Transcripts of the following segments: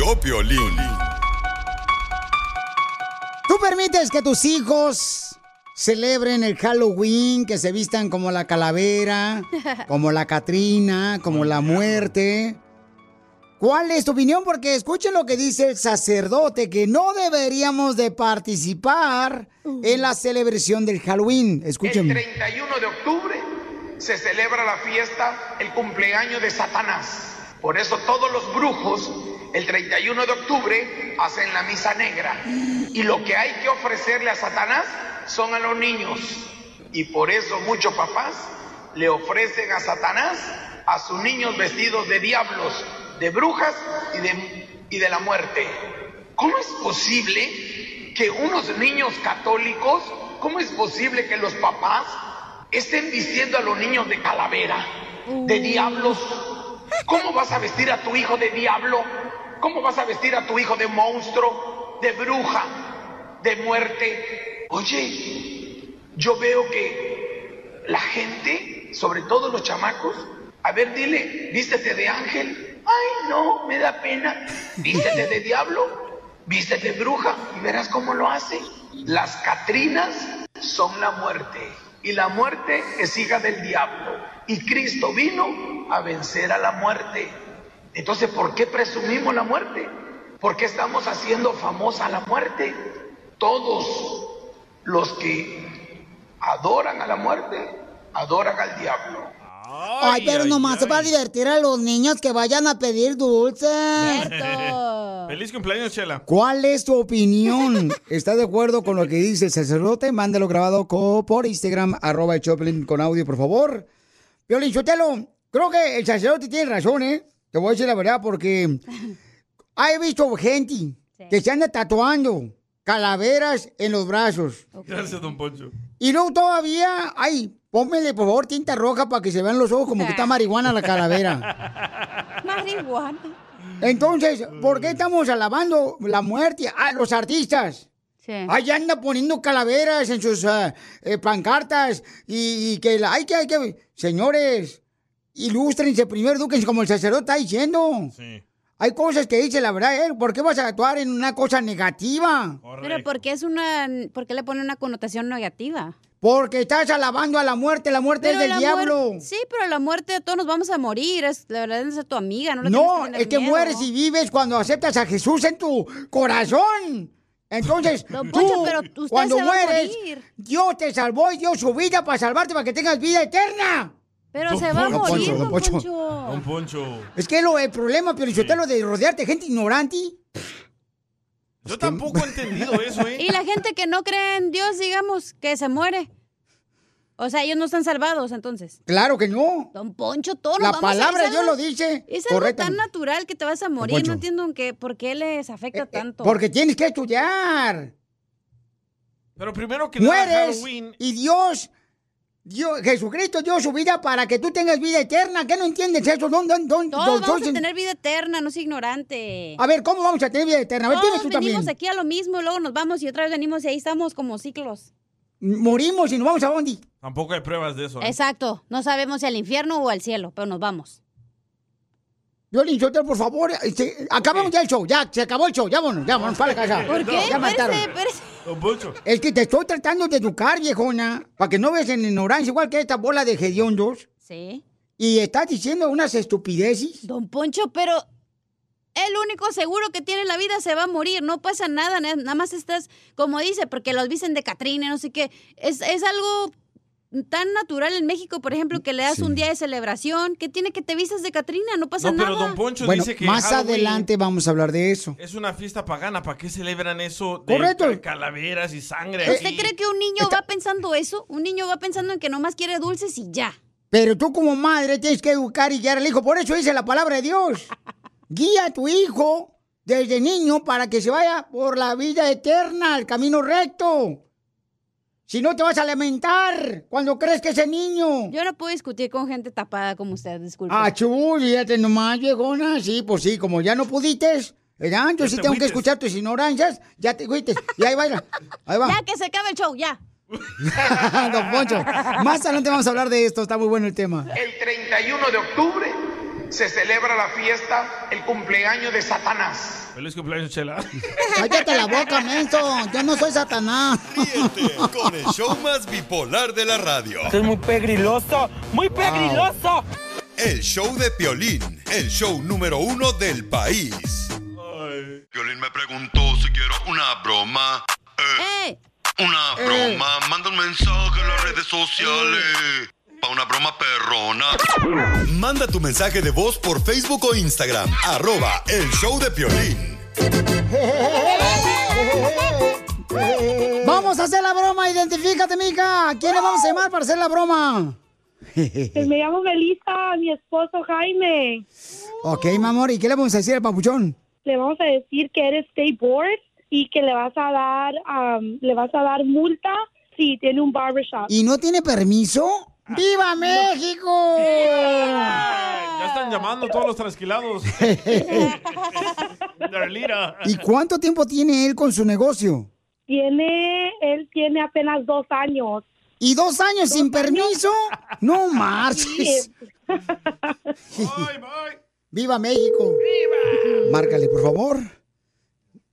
Vio Piolín. ¿Tú permites que tus hijos celebren el Halloween, que se vistan como la calavera, como la Catrina, como la muerte? ¿Cuál es tu opinión? Porque escuchen lo que dice el sacerdote, que no deberíamos de participar en la celebración del Halloween. Escuchen. El 31 de octubre se celebra la fiesta, el cumpleaños de Satanás. Por eso todos los brujos el 31 de octubre hacen la misa negra. Y lo que hay que ofrecerle a Satanás son a los niños. Y por eso muchos papás le ofrecen a Satanás a sus niños vestidos de diablos, de brujas y de, y de la muerte. ¿Cómo es posible que unos niños católicos, cómo es posible que los papás estén vistiendo a los niños de calavera, de diablos? ¿Cómo vas a vestir a tu hijo de diablo? ¿Cómo vas a vestir a tu hijo de monstruo, de bruja, de muerte? Oye, yo veo que la gente, sobre todo los chamacos, a ver, dile, vístete de ángel. Ay, no, me da pena. Vístete de diablo, vístete de bruja y verás cómo lo hace. Las Catrinas son la muerte y la muerte es hija del diablo. Y Cristo vino a vencer a la muerte. Entonces, ¿por qué presumimos la muerte? ¿Por qué estamos haciendo famosa la muerte? Todos los que adoran a la muerte, adoran al diablo. Ay, pero nomás es para divertir a los niños que vayan a pedir dulces. Feliz cumpleaños, Chela. ¿Cuál es tu opinión? ¿Estás de acuerdo con lo que dice el sacerdote? Mándalo grabado por Instagram, arroba el Choplin con audio, por favor. Violín Sotelo, creo que el sacerdote tiene razón, ¿eh? Te voy a decir la verdad porque he visto gente que se anda tatuando calaveras en los brazos. Gracias, don Poncho. Y luego todavía, ay, pónmele por favor tinta roja para que se vean los ojos como que está marihuana la calavera. Marihuana. Entonces, ¿por qué estamos alabando la muerte a los artistas? Sí. Ahí anda poniendo calaveras en sus ah, eh, pancartas y, y que la- hay que, hay que, señores, ilústrense primero, edúquense como el sacerdote está diciendo. Hay cosas que dice la verdad, ¿eh? ¿Por qué vas a actuar en una cosa negativa? Pero ¿por qué, es una, ¿por qué le pone una connotación negativa? Porque estás alabando a la muerte, la muerte es del diablo. Sí, pero la muerte todos nos vamos a morir. Es, la verdad es tu amiga, no No, tener es que miedo. mueres y vives cuando aceptas a Jesús en tu corazón. Entonces, Don tú, Poncho, pero usted cuando se va a mueres, morir. Dios te salvó y dio su vida para salvarte, para que tengas vida eterna. Pero se va a Don morir, Poncho, don don Poncho. Don Poncho. Es que lo, el problema, pero lo de rodearte de gente ignorante. Yo tampoco he entendido eso, ¿eh? Y la gente que no cree en Dios, digamos, que se muere. O sea, ellos no están salvados, entonces. Claro que no. Don Poncho, todos La vamos a- palabra Dios algo- lo dice Es algo tan natural que te vas a morir. No entiendo en qué, por qué les afecta tanto. Eh, Porque tienes que estudiar. Pero primero que nada, Mueres Halloween. y Dios, Dios, Jesucristo dio su vida para que tú tengas vida eterna. ¿Qué no entiendes eso? ¿Dónde, dónde, dónde- Todos dónde- vamos a tener vida eterna, no es ignorante. A ver, ¿cómo vamos a tener vida eterna? A ver, Todos tú venimos también. aquí a lo mismo y luego nos vamos y otra vez venimos y ahí estamos como ciclos. Morimos y nos vamos a dónde. Tampoco hay pruebas de eso. ¿eh? Exacto. No sabemos si al infierno o al cielo, pero nos vamos. Violín, Sotelo, por favor, este, acabamos ya el show, ya, se acabó el show, ya vámonos, ya vámonos para la casa. ¿Por qué? Ya mataron. Espérese, espérese. Don Poncho. Es que te estoy tratando de educar, viejona, para que no veas en ignorancia igual que esta bola de hediondos. Sí. y estás diciendo unas estupideces. Don Poncho, pero el único seguro que tiene la vida se va a morir, no pasa nada, na- nada más estás, como dice, porque los dicen de Catrina, no sé qué, es, es algo tan natural en México, por ejemplo, que le das un día de celebración, que tiene que te vistas de Catrina, no pasa No, nada. pero Don Poncho Bueno, dice que más Halloween adelante vamos a hablar de eso. Es una fiesta pagana, ¿para qué celebran eso de Correcto. ca- calaveras y sangre? ¿Usted cree que un niño va pensando eso? Un niño va pensando en que nomás quiere dulces y ya. Pero tú como madre tienes que educar y guiar al hijo. Por eso dice la palabra de Dios. Guía a tu hijo desde niño para que se vaya por la vida eterna, el camino recto. Si no te vas a lamentar cuando crees que ese niño. Yo no puedo discutir con gente tapada como usted, disculpe. Ah, chul, fíjate nomás, viejona. Sí, pues sí, como ya no pudiste, ¿verdad? Yo Ya sí te tengo que escuchar tus ignorancias. Ya te fuiste. Y ahí va, ahí va. Ya que se acabe el show, ya. Don Poncho. Más adelante vamos a hablar de esto. Está muy bueno el tema. El 31 de octubre se celebra la fiesta, el cumpleaños de Satanás. Feliz cumpleaños, Chela. Cállate la boca, menso. Yo no soy Satanás. Con el show más bipolar de la radio. Esto es muy pegriloso, muy pegriloso. El show de Piolín, el show número uno del país. Piolín me preguntó si quiero una broma. Eh. Una broma, manda un mensaje en las redes sociales. Pa' una broma perrona. Manda tu mensaje de voz por Facebook o Instagram. Arroba el show de Piolín. Vamos a hacer la broma. Identifícate, mija. ¿A quién le vamos a llamar para hacer la broma? Pues me llamo Melissa, mi esposo Jaime. Ok, mi amor. ¿Y qué le vamos a decir al papuchón? Le vamos a decir que eres state board y que le vas a dar, um, le vas a dar multa si tiene un barbershop. ¿Y no tiene permiso? ¡Viva México! Ya están llamando todos los trasquilados. ¿Y cuánto tiempo tiene él con su negocio? Tiene, él tiene apenas dos años. ¿Y dos años sin permiso? No marches. ¡Viva México! ¡Viva! Márcale, por favor.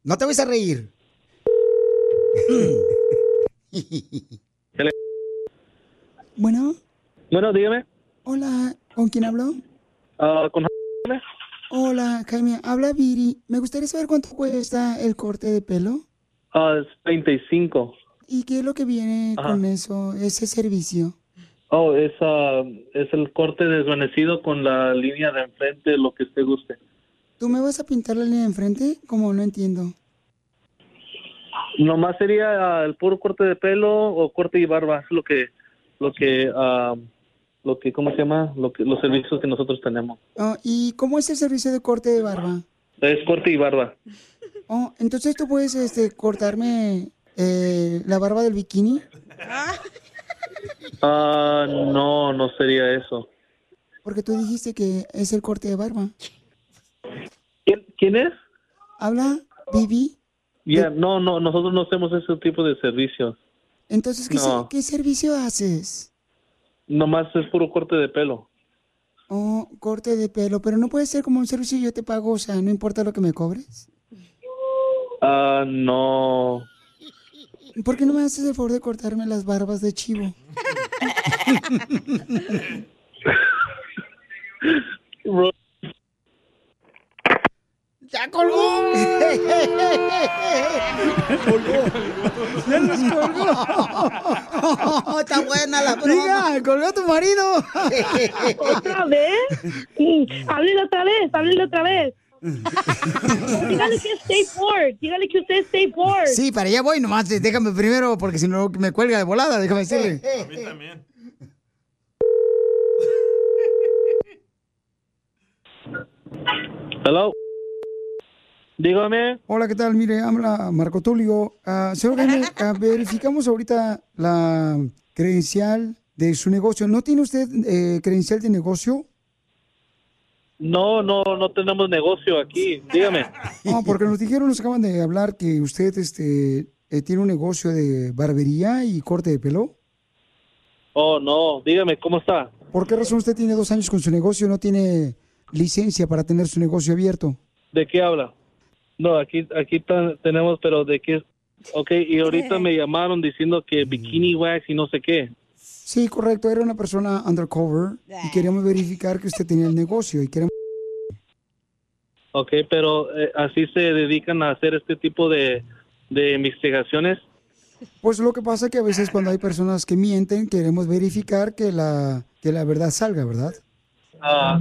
No te vayas a reír. Bueno, Bueno, dígame. hola, ¿con quién hablo? Ah, con Hola, Jaime, habla Viri. Me gustaría saber cuánto cuesta el corte de pelo ah, es 35. y qué es lo que viene Ajá. con eso, ese servicio. Oh, es, ah, es el corte desvanecido con la línea de enfrente, lo que usted guste. ¿Tú me vas a pintar la línea de enfrente? Como no entiendo. Nomás sería el puro corte de pelo o corte y barba, es lo que, lo que, ah, lo que, ¿cómo se llama? Lo que, los servicios que nosotros tenemos. Oh, ¿Y cómo es el servicio de corte de barba? Es corte y barba. Oh, entonces tú puedes este, cortarme eh, la barba del bikini. Ah, no, no sería eso. Porque tú dijiste que es el corte de barba. ¿Quién, quién es? ¿Habla Vivi? Ya, no, no, nosotros no hacemos ese tipo de servicios. Entonces, ¿qué, No. se- ¿qué servicio haces? Nomás es puro corte de pelo. Oh, corte de pelo, pero no puede ser como un servicio y yo te pago, o sea, no importa lo que me cobres. Ah, no. ¿Por qué no me haces el favor de cortarme las barbas de chivo? ¡Ya colgó! ¡Ya nos colgó! ¡Está buena la broma! ¡Mira, colgó tu marido! ¿Otra vez? Háblele otra vez, háblele otra vez. dígale que es state board, dígale que usted es state board. Sí, para allá voy nomás. Déjame primero, porque si no me cuelga de volada, déjame decirle. A mí también. Hello. Dígame. Hola, ¿qué tal? Mire, habla Marco Tulio. Ah, señor Jaime, ah, verificamos ahorita la credencial de su negocio. ¿No tiene usted eh, credencial de negocio? No, no, no tenemos negocio aquí. Dígame. No, porque nos dijeron, nos acaban de hablar que usted este, eh, tiene un negocio de barbería y corte de pelo. Oh, no. Dígame, ¿cómo está? ¿Por qué razón usted tiene dos años con su negocio y no tiene licencia para tener su negocio abierto? ¿De qué habla? No, aquí, aquí tenemos, pero ¿de qué? Ok, y ahorita me llamaron diciendo que bikini wax y no sé qué. Sí, correcto, era una persona undercover y queríamos verificar que usted tenía el negocio y queremos... Ok, pero eh, así se dedican a hacer este tipo de, de investigaciones. Pues lo que pasa es que a veces cuando hay personas que mienten, queremos verificar que la, que la verdad salga, ¿verdad? Ah,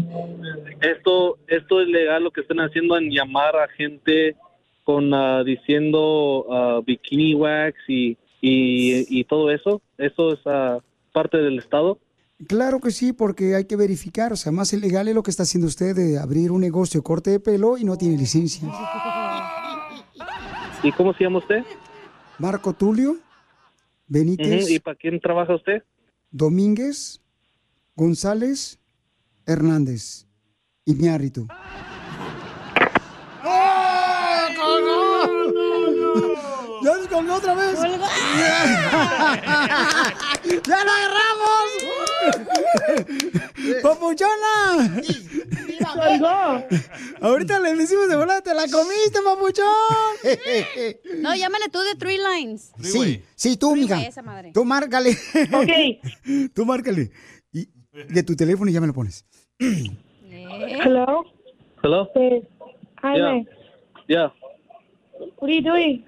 esto, esto es legal lo que están haciendo en llamar a gente con ah, diciendo ah, bikini wax y, y, y todo eso. Eso es parte del Estado. Claro que sí, porque hay que verificar, o sea, más ilegal es lo que está haciendo usted de abrir un negocio corte de pelo y no tiene licencia. ¿Y cómo se llama usted? Marco Tulio Benítez ¿Y para quién trabaja usted? Domínguez González Hernández Iñárritu. ¡Oh, ¡Ya nos colgó otra vez! ¡Ya lo agarramos! ¡Papuchona! Ahorita le decimos de volada, te la comiste, papuchón. No, llámale tú de Three Lines. Sí, sí, tú, mija. esa madre. Tú márcale. Ok. Tú márcale. Y de tu teléfono y ya me lo pones. Hello? Hello? Yes. Hi, Yeah. man. Yeah, What are you doing?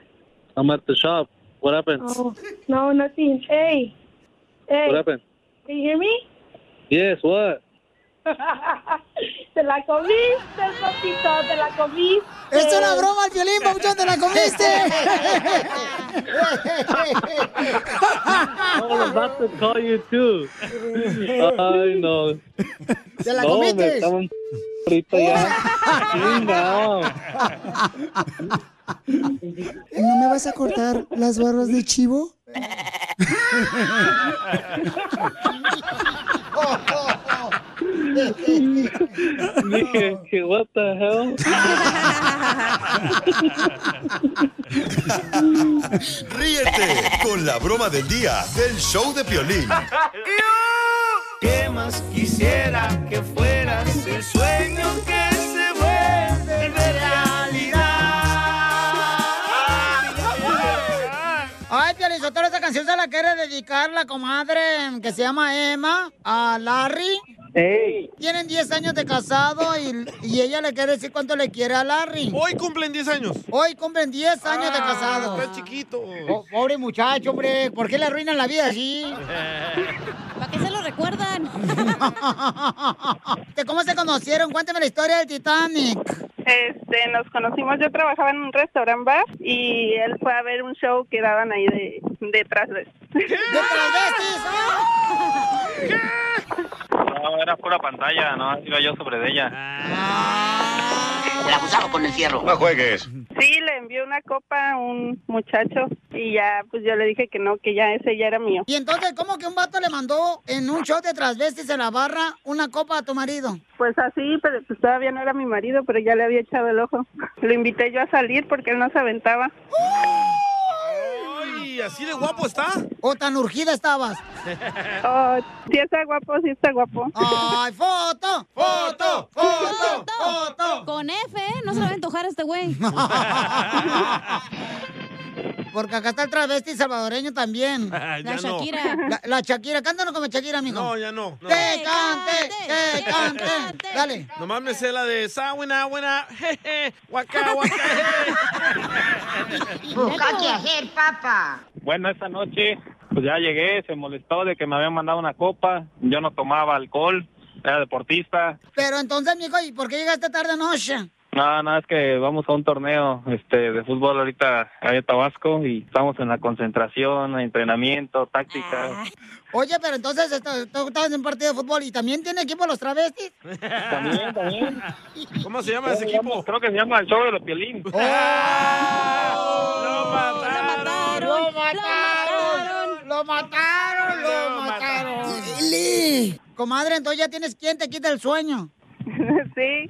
I'm at the shop. What happened? Oh, no, nothing. Hey. Hey. What happened? Can you hear me? Yes, what? te la comiste, papito, te la comiste. ¡Es una broma, el violín, papuchón, te la comiste! I was about to call you too. Ay, no. ¿Te la no, comiste? me ahorita ya. ¿No me vas a cortar las barbas de chivo? Dije, que what the hell? Ríete con la broma del día del show de Piolín. ¿Qué más quisiera que fueras el sueño que se vuelve realidad? Ay, Piolín, esta canción se la quiere dedicar la comadre que se llama Emma a Larry. Tienen 10 años de casado y, y ella le quiere decir cuánto le quiere a Larry. Hoy cumplen 10 años. Hoy cumplen 10 años de Ah, casado. Está chiquito. Po- pobre muchacho, hombre. ¿Por qué le arruinan la vida así? ¿Para qué se lo recuerdan? ¿De ¿Cómo se conocieron? Cuéntame la historia del Titanic. Este, nos conocimos, yo trabajaba en un restaurant bar y él fue a ver un show que daban ahí de, detrás de... No, era pura pantalla, no iba yo sobre de ella. El abusado con el fierro. No juegues. Sí, le envió una copa a un muchacho y ya, pues yo le dije que no, que ya ese ya era mío. Y entonces, ¿cómo que un vato le mandó en un show de transvestis en la barra una copa a tu marido? Pues así, pero pues todavía no era mi marido, pero ya le había echado el ojo. Lo invité yo a salir porque él no se aventaba. Ay, así de guapo está. ¿O tan urgida estabas? Oh, sí está guapo, sí está guapo. ¡Ay, foto! ¡Foto! ¡Foto! ¡Foto! Con F, ¿eh? No se va a antojar a este güey. Porque acá está el travesti salvadoreño también. Ya La no. Shakira. La, la Shakira. Cántanos como Shakira, amigo. No, ya no. no. ¡Que cante! ¡Que cante! Dale. Nomás me sé la de sa buena buena jeje guaca guaca Busca qué hacer, papá. Bueno, esta noche, pues ya llegué, se molestó de que me habían mandado una copa. Yo no tomaba alcohol, era deportista. Pero entonces, mijo, ¿y por qué llegaste tarde anoche? No, no, es que vamos a un torneo este de fútbol ahorita allá en Tabasco y estamos en la concentración, entrenamiento, táctica. Oye, pero entonces esto- tú estabas en un partido de fútbol y también tiene equipo los travestis. También, también. ¿Cómo se llama ese equipo? Creo que se llama el show de los piolín. ¡Lo mataron! ¡Lo mataron! ¡Lo mataron! ¡Lo mataron! Comadre, entonces ya tienes quien te quita el sueño. Sí.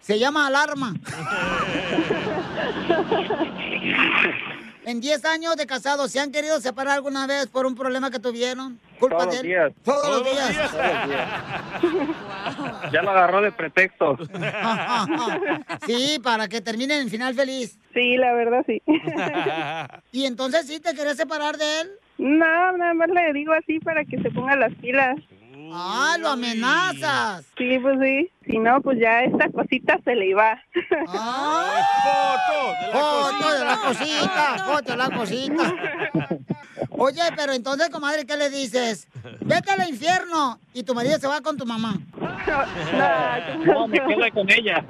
Se llama alarma. En 10 años de casados, ¿se han querido separar alguna vez por un problema que tuvieron? ¿Culpa Todos de los él? días. Todos, los Todos los días. días. Ya lo agarró de pretexto. sí, para que terminen en final feliz. Sí, la verdad sí. ¿Y entonces sí te querías separar de él? No, nada más le digo así para que se ponga las pilas. ¡Ah, lo amenazas! Sí, pues sí. Si no, pues ya esta cosita se le iba. ¡Foto de la cosita! ¡Foto de la cosita! Oye, pero entonces, comadre, ¿qué le dices? Vete al infierno y tu marido se va con tu mamá. No, me quedo con ella.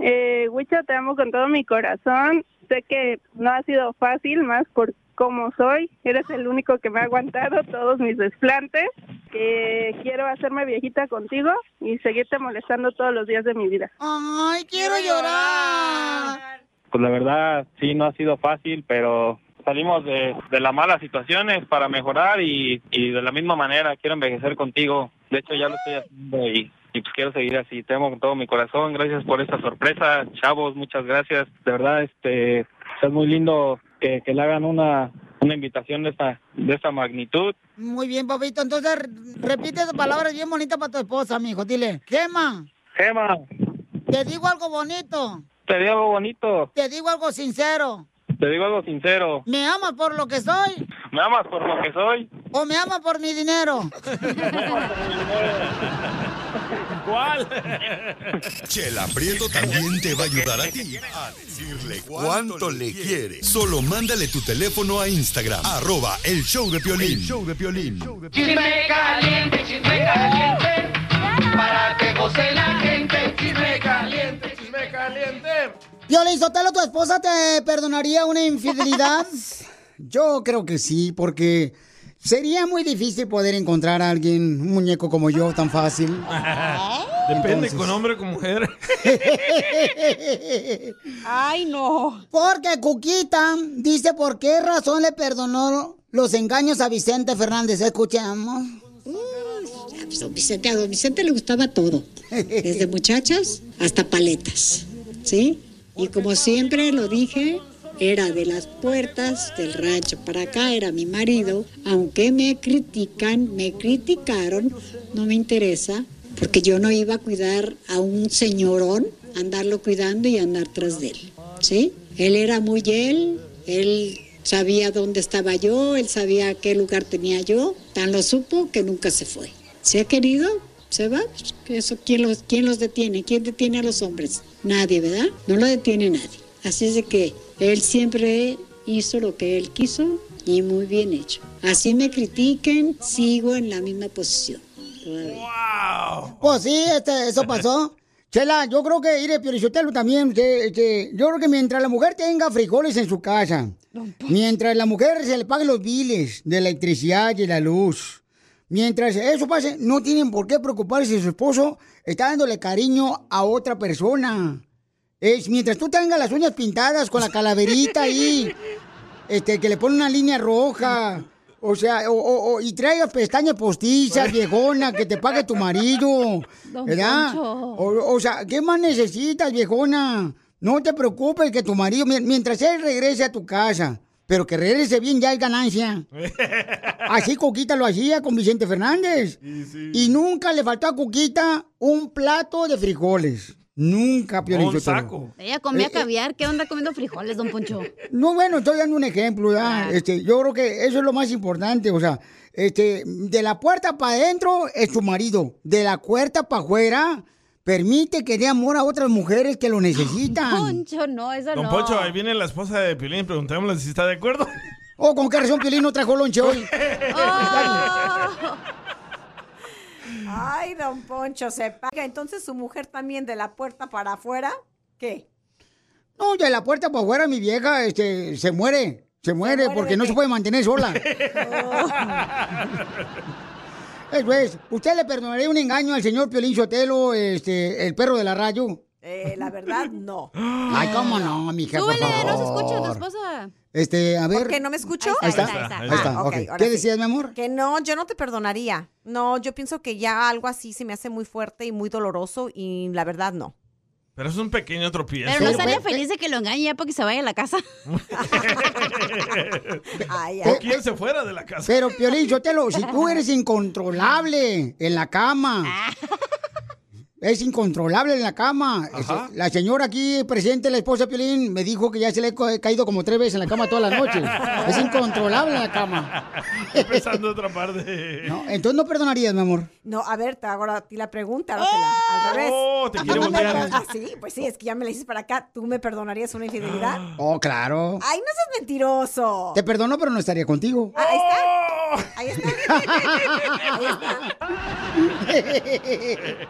Eh, Huicho, te amo con todo mi corazón. Sé que no ha sido fácil, más por cómo soy. Eres el único que me ha aguantado todos mis desplantes. Que quiero hacerme viejita contigo y seguirte molestando todos los días de mi vida. ¡Ay, quiero llorar! Pues la verdad, sí, no ha sido fácil, pero salimos de, de las malas situaciones para mejorar y, y de la misma manera quiero envejecer contigo. De hecho, ya lo estoy haciendo y, y pues quiero seguir así. Te amo con todo mi corazón. Gracias por esta sorpresa, chavos. Muchas gracias. De verdad, este, es muy lindo que, que le hagan una, una invitación de esta, de esta magnitud. Muy bien, papito. Entonces, repite esas palabras bien bonitas para tu esposa, mijo. Dile, Gema, Gema, te digo algo bonito. te digo algo bonito. Te digo algo sincero. Te digo algo sincero. ¿Me amas por lo que soy ¿Me amas por lo que soy? o me amas por mi dinero? ¿Cuál? Chela Prieto también te va a ayudar a ti a decirle cuánto le quiere. Solo mándale tu teléfono a Instagram, arroba el show de Piolín. show de Piolín. Chisme caliente, chisme caliente, para que goce la gente. Chisme caliente, chisme caliente. Violín Sotelo, ¿tu esposa te perdonaría una infidelidad? Yo creo que sí, porque sería muy difícil poder encontrar a alguien, un muñeco como yo, tan fácil. Depende, Entonces- con hombre o con mujer. Ay, no. Porque Cuquita dice por qué razón le perdonó los engaños a Vicente Fernández. Escuchamos. Pues, don Vicente, a don Vicente le gustaba todo, desde muchachas hasta paletas, ¿sí? Y como siempre lo dije, era de las puertas del rancho para acá, era mi marido. Aunque me critican, me criticaron, no me interesa, porque yo no iba a cuidar a un señorón, andarlo cuidando y andar tras de él, ¿sí? Él era muy él, él sabía dónde estaba yo, él sabía qué lugar tenía yo, tan lo supo que nunca se fue. ¿Se ha querido? ¿Se va? Pues, Eso, ¿quién, los, ¿Quién los detiene? ¿Quién detiene a los hombres? Nadie, ¿verdad? No lo detiene nadie. Así es de que él siempre hizo lo que él quiso y muy bien hecho. Así me critiquen, sigo en la misma posición. todavía. Pues sí, este, eso pasó. Chela, yo creo que ir Piorichotelo también, que, que- yo creo que mientras la mujer tenga frijoles en su casa, mientras la mujer se le pague los biles de electricidad y la luz, mientras eso pase, no tienen por qué preocuparse si su esposo está dándole cariño a otra persona. Es mientras tú tengas las uñas pintadas con la calaverita ahí, este, que le pone una línea roja. O sea, o, o- o- y traigas pestañas postizas, viejona, que te pague tu marido. ¿Verdad? O, o sea, ¿qué más necesitas, viejona? No te preocupes que tu marido, mi- mientras él regrese a tu casa, pero que regrese bien, ya es ganancia. Así Coquita lo hacía con Vicente Fernández. Y nunca le faltó a Coquita un plato de frijoles. Nunca, Piolín Un saco. Ella comía Eh, eh, caviar. ¿Qué onda comiendo frijoles, don Poncho? no, bueno, estoy dando un ejemplo, ¿verdad? Este, yo creo que eso es lo más importante, o sea, este, de la puerta para adentro es tu marido, de la puerta para afuera, permite que dé amor a otras mujeres que lo necesitan. Poncho, no, eso Don no. Poncho, ahí viene la esposa de Pilín, preguntémosle si está de acuerdo. Oh, ¿con qué razón Piolín no trajo lonche hoy? Ay, don Poncho, se paga. Entonces su mujer también de la puerta para afuera, ¿qué? No, de la puerta para afuera mi vieja, este, se muere, se muere muere porque no qué? se puede mantener sola. Eso es, ¿usted le perdonaría un engaño al señor Piolín Sotelo, este, el perro de la rayo? Eh, la verdad, no. Ay, cómo no, mija, por Súbele, no se escucha tu esposa. Este, a ver. ¿Por qué no me escuchó? Ahí está, ahí está, ok. ahora ¿Qué sí. decías, mi amor? Que no, yo no te perdonaría. No, yo pienso que ya algo así se me hace muy fuerte y muy doloroso y la verdad no. Pero es un pequeño tropiezo. Pero no estaría feliz de que lo engañe ya para que se vaya a la casa. o quién se fuera de la casa. Pero, Piolín Sotelo, si tú eres incontrolable en la cama, Es incontrolable en la cama. Ajá. Este, La señora aquí, presente, la esposa Piolín, me dijo que ya se le ha ca- caído como tres veces en la cama todas las noches. es incontrolable en la cama. Empezando otra parte. No, entonces no perdonarías, mi amor. No, a ver, te hago ahora a ti la pregunta, la- al revés. Oh, te ¿Tú quiere me voltear. Ah, sí, pues sí, es que ya me la dices para acá. ¿Tú me perdonarías una infidelidad? Oh, claro. Ay, no seas mentiroso. Te perdono, pero no estaría contigo. Ah, Ahí está. Ahí está. Ahí está.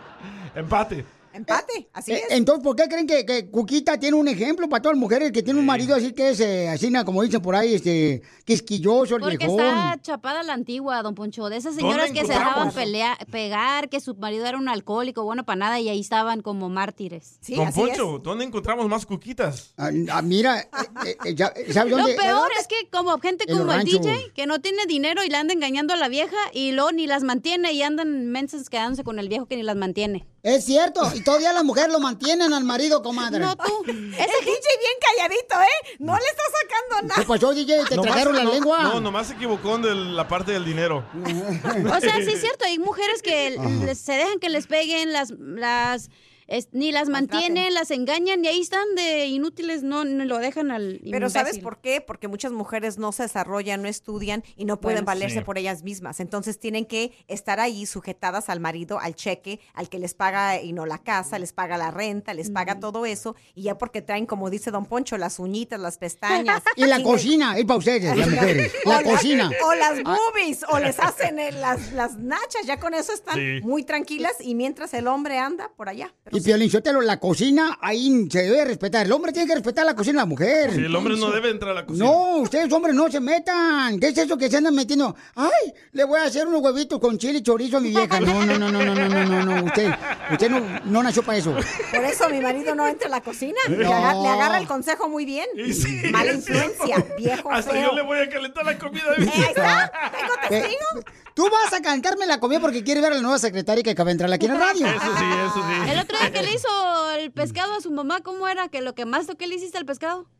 Empate. Empate, así Eh, es. Entonces, ¿por qué creen que, que Cuquita tiene un ejemplo para todas las mujeres que tiene un marido así que es, eh, así como dicen por ahí, este, quisquilloso, Porque viejón? está chapada la antigua, don Poncho. De esas señoras que se dejaban pelea- pegar, que su marido era un alcohólico, bueno para nada, y ahí estaban como mártires. Don Poncho, ¿dónde encontramos más cuquitas? Ah, ah, mira, eh, eh, ya- ¿sabes Lo dónde? peor es que como gente como el. DJ, que no tiene dinero y le anda engañando a la vieja y luego ni las mantiene y andan mensas quedándose con el viejo que ni las mantiene. Es cierto, y todavía las mujeres lo mantienen al marido, comadre. No, tú. Ese DJ bien calladito, ¿eh? No le está sacando ¿Qué nada. pasó, DJ? ¿Te Nomás- tragaron la no- lengua? No, nomás se equivocó de la parte del dinero. O sea, sí es cierto, hay mujeres que Ajá. se dejan que les peguen, las, las es- ni las mantienen, las engañan y ahí están de inútiles, no, no lo dejan al Pero ¿sabes por qué? Porque muchas mujeres no se desarrollan, no estudian y no pueden Bueno, valerse sí. por ellas mismas. Entonces tienen que estar ahí sujetadas al marido, al cheque, al que les paga y no la casa, les paga la renta, les paga todo eso. Y ya porque traen, como dice Don Poncho, las uñitas, las pestañas. Y la cocina, es para ustedes, las mujeres. La o cocina. o las Ah. boobies, o les hacen el- las, las nachas, ya con eso están Sí. muy tranquilas y mientras el hombre anda por allá. Y Piolín la cocina ahí se debe respetar. El hombre tiene que respetar la cocina de la mujer. Sí, el hombre no debe entrar a la cocina. No, ustedes hombres no se metan. ¿Qué es eso que se andan metiendo? Ay, le voy a hacer unos huevitos con chile y chorizo a mi vieja. No, no, no, no, no, no, no, no. Usted, usted no, no nació para eso. Por eso mi marido no entra a la cocina. Le, agarra, el consejo muy bien. Sí, Mala influencia, viejo Hasta yo le voy a calentar la comida. De mi ¿Eh, ahí está, tengo eh, testigo. Tú vas a cantarme la comida porque quieres ver a la nueva secretaria que acaba de entrar aquí en la radio. Eso sí, eso sí. El otro día que le hizo el pescado a su mamá, ¿cómo era? Que lo que más toqué le hiciste al pescado.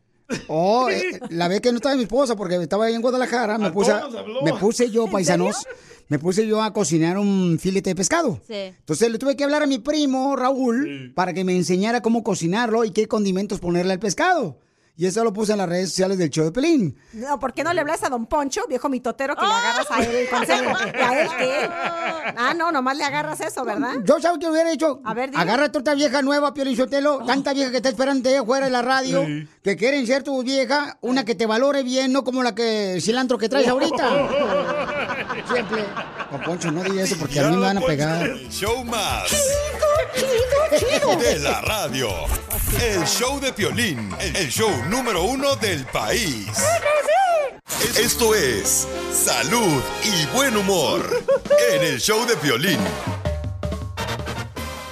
Oh, eh, la vez que no estaba mi esposa porque estaba ahí en Guadalajara, me A puse, me puse yo, ¿En paisanos, me puse yo a cocinar un filete de pescado. Sí. Entonces le tuve que hablar a mi primo Raúl para que me enseñara cómo cocinarlo y qué condimentos ponerle al pescado. Y eso lo puse en las redes sociales del show de Pelín. No, ¿por qué no le hablas a Don Poncho, viejo mitotero, que le agarras a él el consejo? ¿Y a él qué? Ah, no, nomás le agarras eso, ¿verdad? Yo sabes qué hubiera hecho. A ver, dime. Agarra a otra vieja nueva, Pio Sotelo, tanta vieja que está esperando allá afuera de la radio, que quieren ser tu vieja, una que te valore bien, no como la que cilantro que traes ahorita. Siempre. Don Poncho, no diga eso porque a mí me van a pegar. El show más. De la radio. El show de Piolín. El show número uno del país. Esto es salud y buen humor. En el show de Piolín.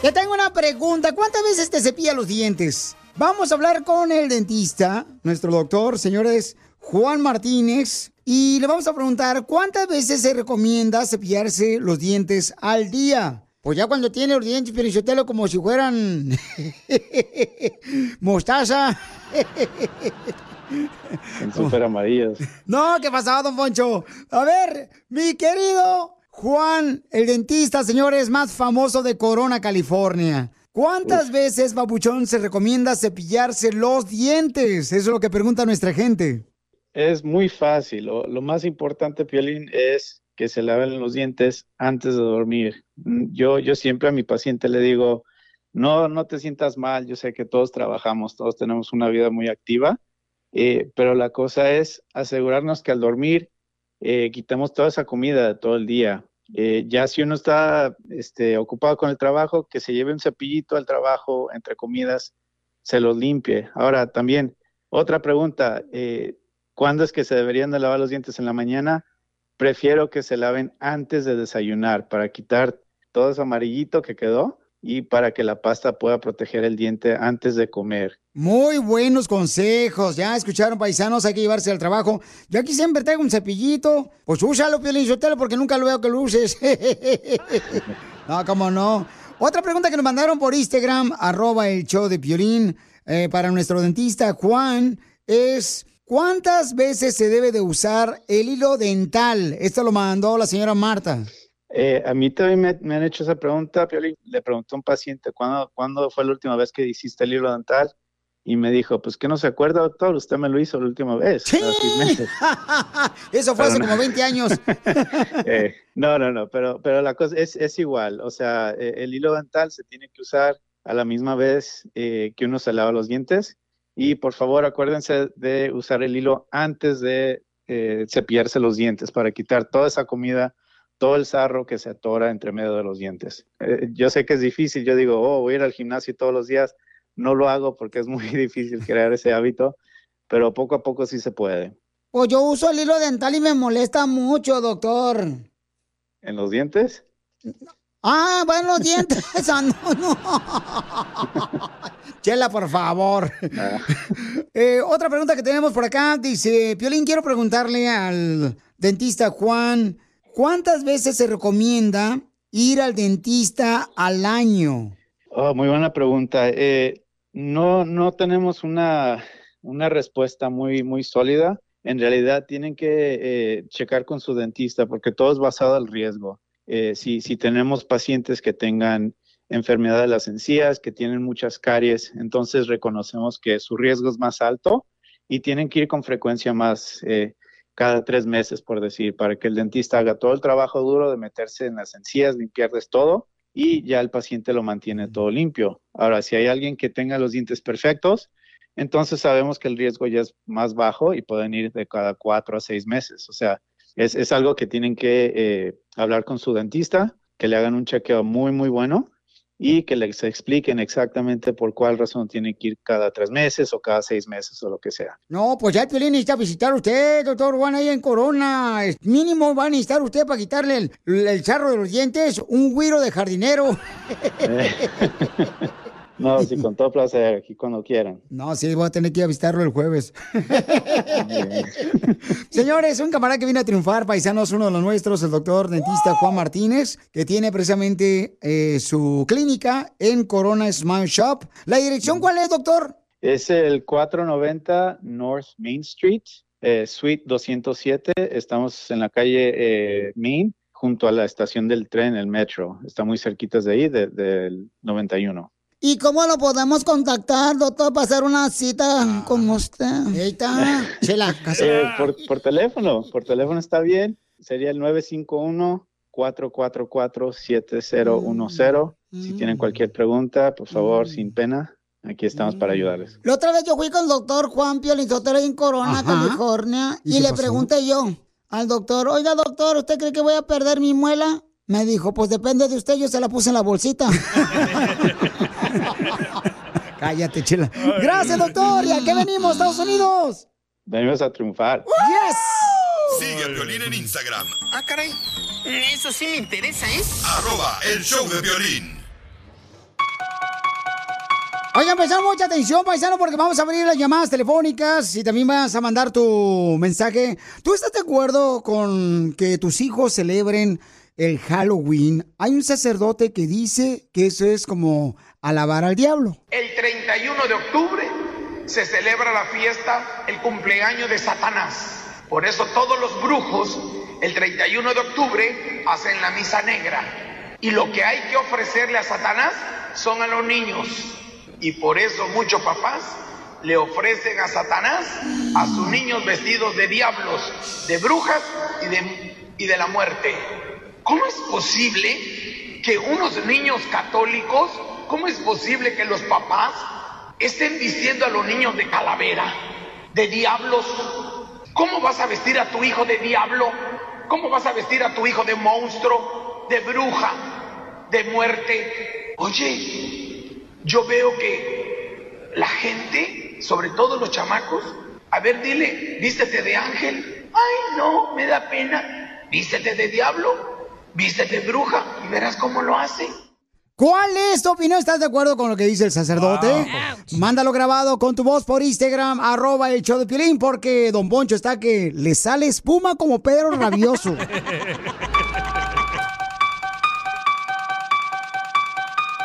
Te tengo una pregunta. ¿Cuántas veces te cepillas los dientes? Vamos a hablar con el dentista, nuestro doctor, señores, Juan Martínez, y le vamos a preguntar cuántas veces se recomienda cepillarse los dientes al día. Pues ya cuando tiene los dientes, Pielichotelo, como si fueran mostaza. Son súper amarillos. No, ¿qué pasaba, don Poncho? A ver, mi querido Juan, el dentista, señores, más famoso de Corona, California. ¿Cuántas veces, babuchón, se recomienda cepillarse los dientes? Eso es lo que pregunta nuestra gente. Es muy fácil. Lo, lo más importante, Piolín, es que se laven los dientes antes de dormir. Mm, Yo, yo siempre a mi paciente le digo, no, no te sientas mal. Yo sé que todos trabajamos, todos tenemos una vida muy activa, eh, pero la cosa es asegurarnos que al dormir eh, quitemos toda esa comida de todo el día. Eh, ya si uno está este, ocupado con el trabajo, que se lleve un cepillito al trabajo entre comidas, se los limpie. Ahora también, otra pregunta, ¿cuándo es que se deberían de lavar los dientes en la mañana? Prefiero que se laven antes de desayunar para quitar todo ese amarillito que quedó y para que la pasta pueda proteger el diente antes de comer. Muy buenos consejos. Ya escucharon, paisanos, hay que llevarse al trabajo. Yo aquí siempre traigo un cepillito. Pues úsalo, Piolín Sotelo, porque nunca lo veo que lo uses. no, cómo no. Otra pregunta que nos mandaron por Instagram, arroba el show de Piolín, eh, para nuestro dentista Juan, es ¿cuántas veces se debe de usar el hilo dental? Esto lo mandó la señora Marta. Eh, a mí también me, me han hecho esa pregunta, Piolín. Le preguntó a un paciente, ¿cuándo, ¿cuándo fue la última vez que hiciste el hilo dental? Y me dijo, pues que no se acuerda, doctor, usted me lo hizo la última vez. meses. Eso fue Pero hace no. como 20 años. Eh, no, no, no, pero, pero la cosa es, es igual. O sea, eh, el hilo dental se tiene que usar a la misma vez eh, que uno se lava los dientes. Y por favor, acuérdense de usar el hilo antes de eh, cepillarse los dientes para quitar toda esa comida, todo el sarro que se atora entre medio de los dientes. Eh, yo sé que es difícil, yo digo, oh, voy a ir al gimnasio todos los días. No lo hago porque es muy difícil crear ese hábito, pero poco a poco sí se puede. Pues yo uso el hilo dental y me molesta mucho, doctor. ¿En los dientes? Ah, bueno, los dientes. Ah, no, no. Chela, por favor. Eh, otra pregunta que tenemos por acá dice, Piolín, quiero preguntarle al dentista Juan, ¿cuántas veces se recomienda ir al dentista al año? Oh, muy buena pregunta. Eh, no, no tenemos una, una respuesta muy, muy sólida. En realidad tienen que eh, checar con su dentista porque todo es basado al riesgo. Eh, si, si tenemos pacientes que tengan enfermedad de las encías, que tienen muchas caries, entonces reconocemos que su riesgo es más alto y tienen que ir con frecuencia más eh, cada tres meses, por decir, para que el dentista haga todo el trabajo duro de meterse en las encías, limpiarles todo y ya el paciente lo mantiene todo limpio. Ahora, si hay alguien que tenga los dientes perfectos, entonces sabemos que el riesgo ya es más bajo y pueden ir de cada cuatro a seis meses. O sea, es, es algo que tienen que eh, hablar con su dentista, que le hagan un chequeo muy, muy bueno y que les expliquen exactamente por cuál razón tienen que ir cada tres meses o cada seis meses o lo que sea. No, pues ya el Piolín necesita visitar a usted, doctor Juan, ahí en Corona. Mínimo va a necesitar usted para quitarle el, el charro de los dientes, un güiro de jardinero. No, sí, con todo placer, aquí cuando quieran. No, sí, voy a tener que ir a visitarlo el jueves. Señores, un camarada que viene a triunfar, paisanos, uno de los nuestros, el doctor dentista Juan Martínez, que tiene precisamente eh, su clínica en Corona Smile Shop. ¿La dirección cuál es, doctor? Es el 490 North Main Street, eh, Suite 207. Estamos en la calle eh, Main, junto a la estación del tren, el metro. Está muy cerquita de ahí, de- del 91. ¿Y cómo lo podemos contactar, doctor, para hacer una cita con usted? Ahí está. Chela, Eh, por, por teléfono, por teléfono está bien. Sería el 951-444-7010. Si tienen cualquier pregunta, por favor, sin pena, aquí estamos para ayudarles. La otra vez yo fui con el doctor Juan Piolizotero en Corona, Ajá. California, ¿Y le pasó? pregunté yo al doctor, oiga doctor, ¿usted cree que voy a perder mi muela? Me dijo, pues depende de usted, yo se la puse en la bolsita. Cállate, chela. Gracias, doctor. ¿Y a qué venimos, Estados Unidos? Venimos a triunfar. ¡Yes! Sigue a Violín en Instagram, Ah, caray. Eso sí me interesa, ¿eh? arroba el show de violín. Oigan, prestad mucha atención, paisano, porque vamos a abrir las llamadas telefónicas y también vas a mandar tu mensaje. ¿Tú estás de acuerdo con que tus hijos celebren el Halloween? Hay un sacerdote que dice que eso es como alabar al diablo. El 31 de octubre se celebra la fiesta, el cumpleaños de Satanás. Por eso todos los brujos el 31 de octubre hacen la misa negra. Y lo que hay que ofrecerle a Satanás son a los niños. Y por eso muchos papás le ofrecen a Satanás a sus niños vestidos de diablos, de brujas y de, y de la muerte. ¿Cómo es posible que unos niños católicos, cómo es posible que los papás estén vistiendo a los niños de calavera, de diablos? ¿Cómo vas a vestir a tu hijo de diablo? ¿Cómo vas a vestir a tu hijo de monstruo, de bruja, de muerte? Oye, yo veo que la gente, sobre todo los chamacos, a ver, dile, vístete de ángel. Ay, no, me da pena. Vístete de diablo, vístete de bruja y verás cómo lo hace. ¿Cuál es tu opinión? ¿Estás de acuerdo con lo que dice el sacerdote? Mándalo grabado con tu voz por Instagram, arroba el show de Piolín, porque Don Poncho está que le sale espuma como Pedro rabioso.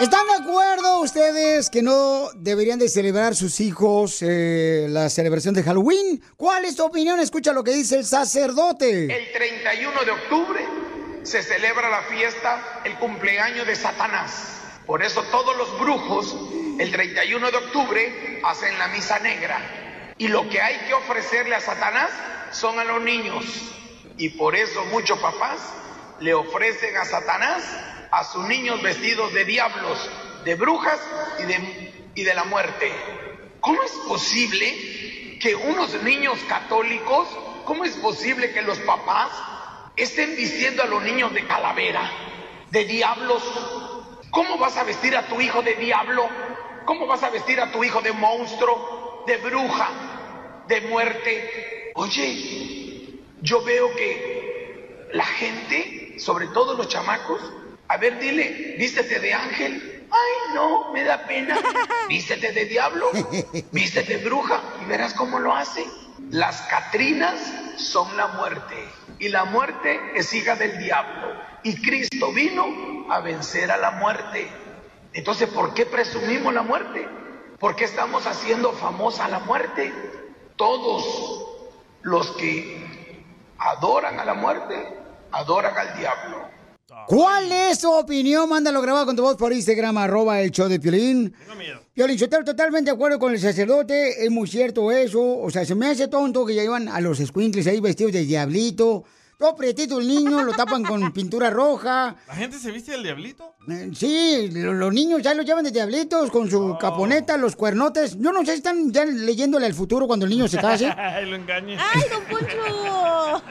¿Están de acuerdo ustedes que no deberían de celebrar sus hijos eh, la celebración de Halloween? ¿Cuál es tu opinión? Escucha lo que dice el sacerdote. El 31 de octubre se celebra la fiesta, el cumpleaños de Satanás. Por eso todos los brujos el 31 de octubre hacen la misa negra. Y lo que hay que ofrecerle a Satanás son a los niños. Y por eso muchos papás le ofrecen a Satanás a sus niños vestidos de diablos, de brujas y de, y de la muerte. ¿Cómo es posible que unos niños católicos, cómo es posible que los papás estén vistiendo a los niños de calavera, de diablos? ¿Cómo vas a vestir a tu hijo de diablo? ¿Cómo vas a vestir a tu hijo de monstruo, de bruja, de muerte? Oye, yo veo que la gente, sobre todo los chamacos, a ver, dile, vístete de ángel. Ay, no, me da pena. Vístete de diablo, vístete de bruja y verás cómo lo hace. Las Catrinas son la muerte y la muerte es hija del diablo. Y Cristo vino a vencer a la muerte. Entonces, ¿por qué presumimos la muerte? ¿Por qué estamos haciendo famosa la muerte? Todos los que adoran a la muerte, adoran al diablo. ¿Cuál es tu opinión? Mándalo grabado con tu voz por Instagram, arroba el show de Piolín. Piolín, yo estoy totalmente de acuerdo con el sacerdote, es muy cierto eso. O sea, se me hace tonto que ya llevan a los squinkles ahí vestidos de diablito. Todo prietito el niño, lo tapan con pintura roja. ¿La gente se viste del diablito? Eh, Sí, lo- los niños ya los llevan de diablitos con su caponeta, los cuernotes. Yo no sé si están ya leyéndole al futuro cuando el niño se case. lo engañé. ¡Ay, don Poncho!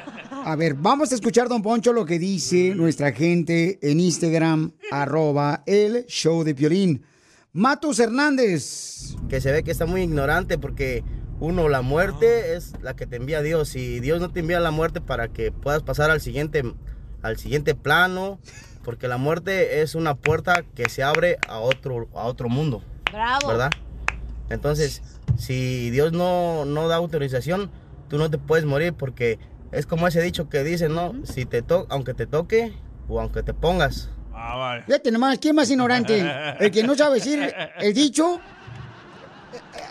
A ver, vamos a escuchar, don Poncho, lo que dice nuestra gente en Instagram, arroba el show de Piolín. Matus Hernández. que se ve que está muy ignorante porque uno, la muerte es la que te envía Dios y Dios no te envía la muerte para que puedas pasar al siguiente, al siguiente plano, porque la muerte es una puerta que se abre a otro, a otro mundo, Bravo. ¿verdad? Entonces, si Dios no, no da autorización, tú no te puedes morir porque es como ese dicho que dice, ¿no? Si te to aunque te toque o aunque te pongas. Ah, vaya. Fíjate nomás, ¿quién más ignorante? El que no sabe decir el dicho.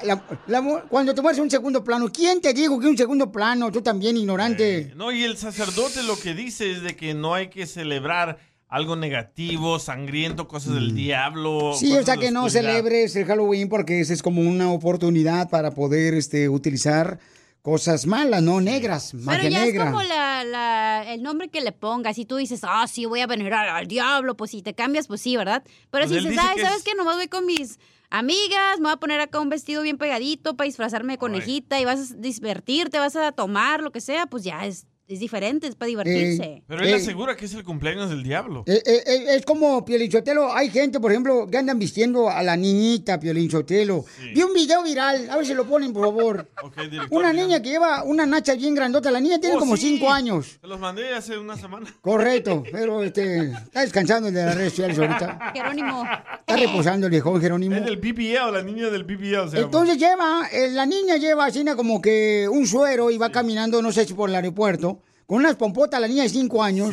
La- la mu- cuando te mueres un segundo plano, ¿quién te dijo que un segundo plano? Tú también, ignorante. No, y el sacerdote lo que dice es de que no hay que celebrar algo negativo, sangriento, cosas del diablo. Sí, o sea que no celebres el Halloween porque esa es como una oportunidad para poder este, utilizar cosas malas, no negras, Pero magia ya negra. es como la, la- el nombre que le pongas. Si tú dices, ah, sí, voy a venerar al diablo, pues si te cambias, pues sí, ¿verdad? Pero Pues si dices, dice ay, que ¿sabes es- qué? Nomás voy con mis amigas, me voy a poner acá un vestido bien pegadito para disfrazarme de conejita y vas a divertirte, vas a tomar, lo que sea, pues ya es, es diferente, es para divertirse. Pero él Eh. asegura que es el cumpleaños del diablo. Eh, eh, eh, es como Piolinchotelo, hay gente, por ejemplo, que andan vistiendo a la niñita Piolinchotelo. Vi un video viral, a ver si lo ponen, por favor. Ok, director, Una niña que lleva una nacha bien grandota, la niña tiene Oh, como sí. cinco años. Se los mandé hace una semana. Correcto, pero este, está descansando de las redes sociales ahorita. Jerónimo. Está reposando el viejón Jerónimo. Es del BBL, la niña del BBL. se llama. Entonces lleva, eh, la niña lleva así como que un suero y va caminando, no sé si por el aeropuerto, con unas pompotas, la niña de cinco años.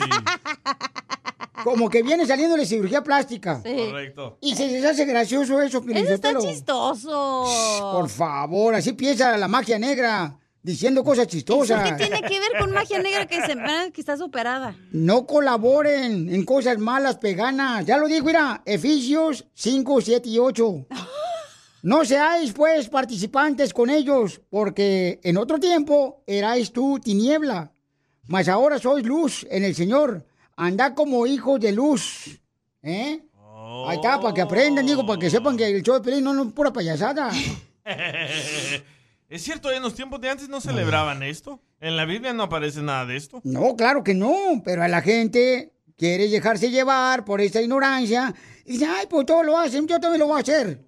Como que viene saliendo de cirugía plástica. Correcto. Y se les hace gracioso eso, Eso está chistoso. Por favor, así piensa la magia negra, diciendo cosas ¿Eso chistosas. qué tiene que ver con magia negra que, se, que está superada? No colaboren en cosas malas, peganas. Ya lo dijo, mira, Efesios 5, 7 y 8. No seáis, pues, participantes con ellos, porque en otro tiempo erais tú tiniebla, mas ahora sois luz en el Señor. Andad como hijos de luz. ¿Eh? Ahí está, para que aprendan, digo, para que sepan que el show de Pelín no no es pura payasada. es cierto, en los tiempos de antes no celebraban esto. En la Biblia no aparece nada de esto. No, claro que no, pero a la gente quiere dejarse llevar por esta ignorancia y dice, ay, pues todos lo hacen, yo también lo voy a hacer.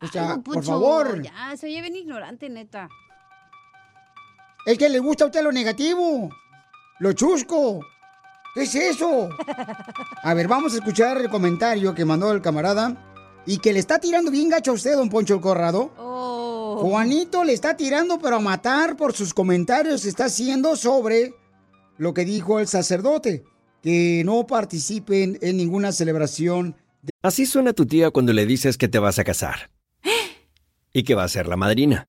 O sea, por favor, Ya, se oye bien ignorante, neta. Es que le gusta a usted lo negativo, lo chusco. ¿Qué es eso? A ver, vamos a escuchar el comentario que mandó el camarada y que le está tirando bien gacho a usted, don Poncho el Corrado. Oh. Juanito le está tirando, pero a matar por sus comentarios está haciendo sobre lo que dijo el sacerdote, que no participen en ninguna celebración. Así suena tu tía cuando le dices que te vas a casar. Y que va a ser la madrina.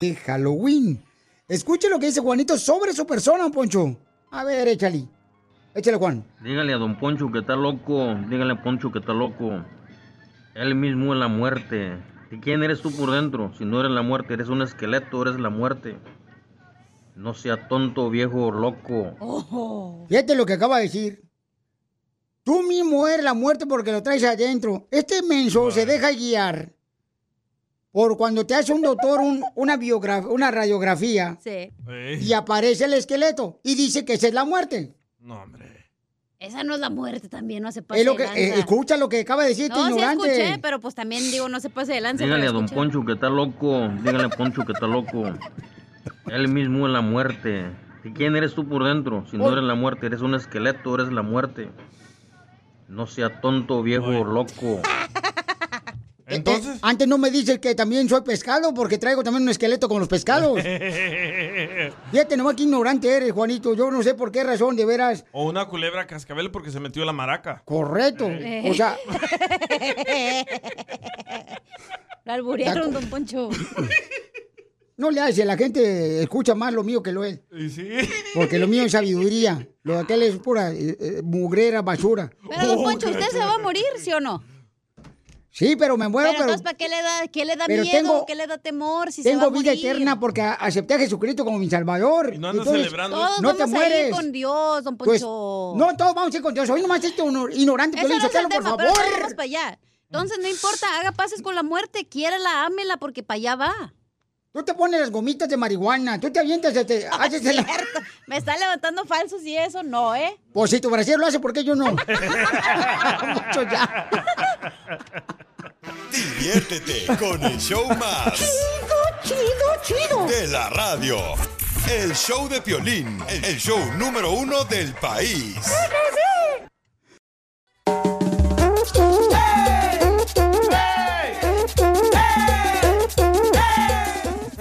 De Halloween. Escuche lo que dice Juanito sobre su persona, Poncho. A ver, échale. Échale, Juan. Dígale a don Poncho que está loco. Dígale a Poncho que está loco. Él mismo es la muerte. ¿Y quién eres tú por dentro? Si no eres la muerte, eres un esqueleto, eres la muerte. No sea tonto, viejo, loco. Fíjate lo que acaba de decir. Tú mismo eres la muerte porque lo traes adentro. Este menso se deja guiar por cuando te hace un doctor un- una, biogra- una radiografía Sí. y aparece el esqueleto y dice que esa es la muerte. Esa no es la muerte también, no se pase Es lo de que, lanza. eh, escucha lo que acaba de decir este no, sí ignorante. escuché, pero pues también digo, no se pase de lanza. Dígale a don. Poncho que está loco. Dígale a Poncho que está loco. Él mismo es la muerte. ¿Y quién eres tú por dentro? Si no eres la muerte, eres un esqueleto, eres la muerte. No sea tonto, viejo, loco. Entonces. Eh, antes no me dices que también soy pescado porque traigo también un esqueleto con los pescados. Fíjate, nomás que ignorante eres, Juanito. Yo no sé por qué razón, de veras. O una culebra cascabel porque se metió la maraca. Correcto. O sea, Lo alburearon, don Poncho. no le hace, la gente escucha más lo mío que lo él. Y sí. Porque lo mío es sabiduría. Lo de aquel es pura eh, eh, mugrera, basura. Pero, don Poncho, ¿usted se va a morir, sí o no? Sí, pero me muero, pero, pero, entonces, ¿para qué le da, qué le da miedo? tengo- ¿Qué le da temor si se va tengo a vida morir? eterna porque acepté a Jesucristo como mi salvador. Y no andas Entonces, celebrando Todos no te vamos a ir mueres. con Dios, don Pues, Poncho. no, todos vamos a ir con Dios. Hoy nomás este ignorante, Piolín no es el Sotelo, por tema, pero favor. no vamos para allá. Entonces, no importa, haga pases con la muerte, quiérela, ámela, porque para allá va. Tú te pones las gomitas de marihuana, tú te avientas, este, haces el... Cierto. Me está levantando falsos y eso no, ¿eh? Pues si tu brasier lo hace, ¿por qué yo no? Mucho ya. Diviértete con el show más. Chido, chido, De la radio. El show de Piolín, el show número uno del país.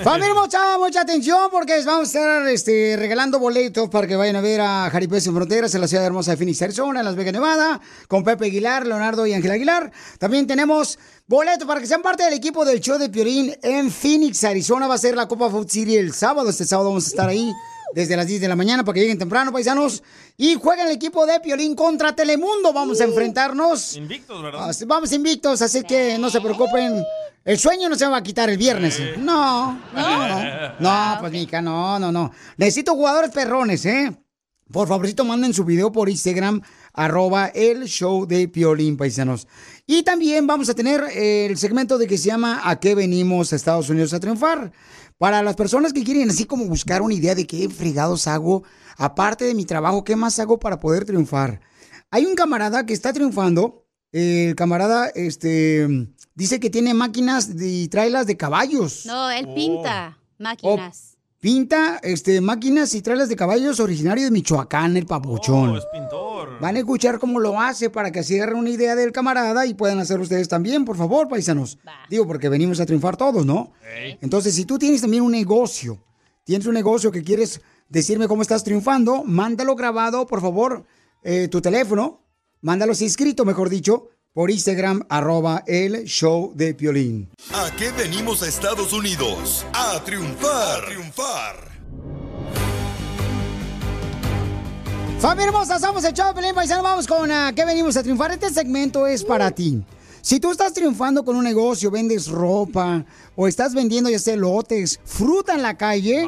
Familia hermosa, mucha atención porque les vamos a estar este, regalando boletos para que vayan a ver a Jaripeo Sin Fronteras en la ciudad hermosa de Phoenix, Arizona, en Las Vegas, Nevada, con Pepe Aguilar, Leonardo y Ángel Aguilar. También tenemos boletos para que sean parte del equipo del show de Piorín en Phoenix, Arizona. Va a ser la Copa Food City el sábado. Este sábado vamos a estar ahí desde las 10 de la mañana para que lleguen temprano, paisanos. Y jueguen el equipo de Piolín contra Telemundo. Vamos a enfrentarnos. Invictos, ¿verdad? Vamos invictos, así que no se preocupen. El sueño no se va a quitar el viernes. No, no, no. No, pues Mica, no, no, no. Necesito jugadores perrones, ¿eh? Por favorcito, manden su video por Instagram, arroba el show de Piolín, paisanos. Y también vamos a tener eh, el segmento de que se llama ¿A qué venimos a Estados Unidos a triunfar? Para las personas que quieren así como buscar una idea de qué fregados hago, aparte de mi trabajo, ¿qué más hago para poder triunfar? Hay un camarada que está triunfando. El camarada este, dice que tiene máquinas y trailas de caballos. No, él pinta máquinas. Pinta este, máquinas y trailas de caballos originario de Michoacán, el papuchón. Van a escuchar cómo lo hace para que así agarren una idea del camarada y puedan hacer ustedes también, por favor, paisanos. Digo, porque venimos a triunfar todos, ¿no? Entonces, si tú tienes también un negocio, tienes un negocio que quieres decirme cómo estás triunfando, mándalo grabado, por favor, eh, tu teléfono. mándalos inscrito, mejor dicho, por Instagram, arroba el show de Piolín. ¿A qué venimos a Estados Unidos? A triunfar. A triunfar. Familia hermosa, somos el show de Piolín, paisano. Vamos con ¿a qué venimos a triunfar? Este segmento es para ti. Si tú estás triunfando con un negocio, vendes ropa o estás vendiendo ya sea lotes, fruta en la calle,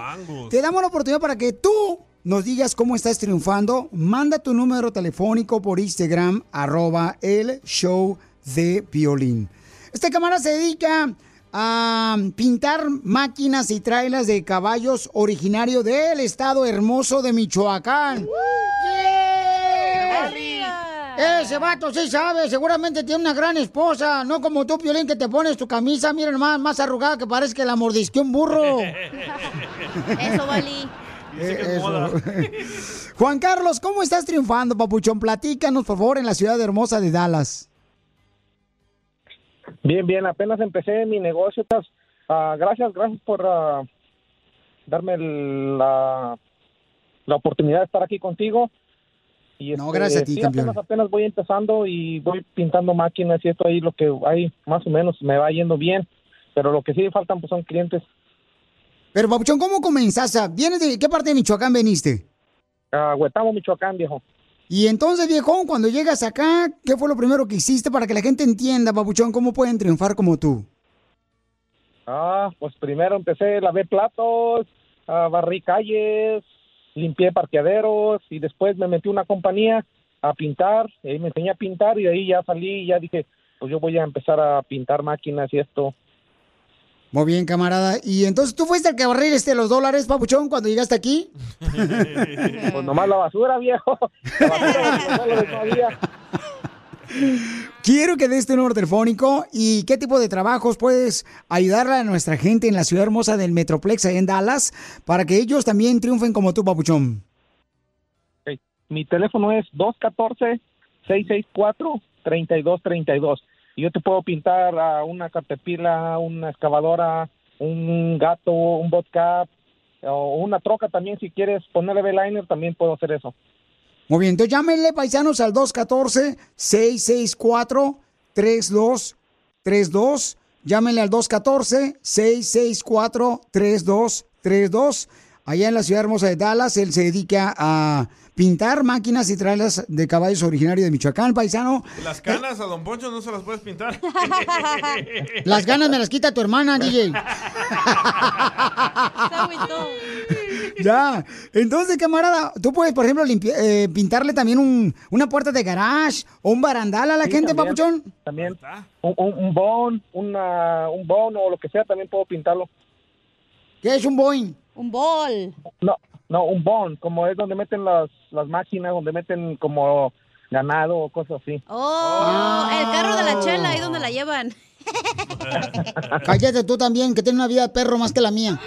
te damos la oportunidad para que tú nos digas cómo estás triunfando. Manda tu número telefónico por Instagram, arroba el show de Piolín. Este camarada se dedica a pintar máquinas y trailers de caballos originario del estado hermoso de Michoacán. Ese vato sí sabe, seguramente tiene una gran esposa, no como tú, Piolín, que te pones tu camisa, miren más, más arrugada que parece que la mordisqueó un burro. Eso, Juan Carlos, ¿cómo estás triunfando, papuchón? Platícanos, por favor, en la ciudad hermosa de Dallas. Bien, bien, apenas empecé mi negocio. ah, gracias, gracias por ah, darme el- la, la oportunidad de estar aquí contigo. Y No, este, gracias a ti, sí, campeón. Apenas, apenas voy empezando y voy pintando máquinas y esto ahí lo que hay más o menos me va yendo bien. Pero lo que sí faltan pues son clientes. Pero, papuchón, ¿cómo comenzaste? ¿Vienes de qué parte de Michoacán veniste? A Huetamo, Michoacán, viejo. Y entonces, viejón, cuando llegas acá, ¿qué fue lo primero que hiciste para que la gente entienda, papuchón, cómo pueden triunfar como tú? Ah, pues primero empecé, lavé platos, ah, barrí calles, limpié parqueaderos y después me metí a una compañía a pintar, y ahí me enseñé a pintar y de ahí ya salí y ya dije, pues yo voy a empezar a pintar máquinas y esto. Muy bien, camarada. Y entonces, ¿tú fuiste el que barrer este, los dólares, papuchón, cuando llegaste aquí? Pues nomás la basura, viejo. La basura. Quiero que des tu número telefónico y qué tipo de trabajos puedes ayudarle a nuestra gente en la ciudad hermosa del Metroplex, en Dallas, para que ellos también triunfen como tú, papuchón. Mi teléfono es 214-664-3232. Y yo te puedo pintar a una cartepila, una excavadora, un gato, un botcap, o una troca también. Si quieres ponerle B-liner, también puedo hacer eso. Muy bien, entonces llámenle, paisanos, al 214-664-3232. Llámenle al 214-664-3232. Allá en la ciudad hermosa de Dallas, él se dedica a pintar máquinas y traerlas de caballos originarios de Michoacán, paisano. Las canas a Don Poncho no se las puedes pintar. Las ganas me las quita tu hermana, DJ. Ya. Entonces, camarada, tú puedes, por ejemplo, limpi- eh, pintarle también un- una puerta de garage o un barandal a la Sí, gente, también. papuchón. También un, un, un bon, una, un bon o lo que sea, también puedo pintarlo. ¿Qué es un boing? Un bol. No, no, un bon, como es donde meten las, las máquinas, donde meten como ganado o cosas así. Oh, el carro de la chela, ahí donde la llevan. Cállate tú también, que tiene una vida de perro más que la mía.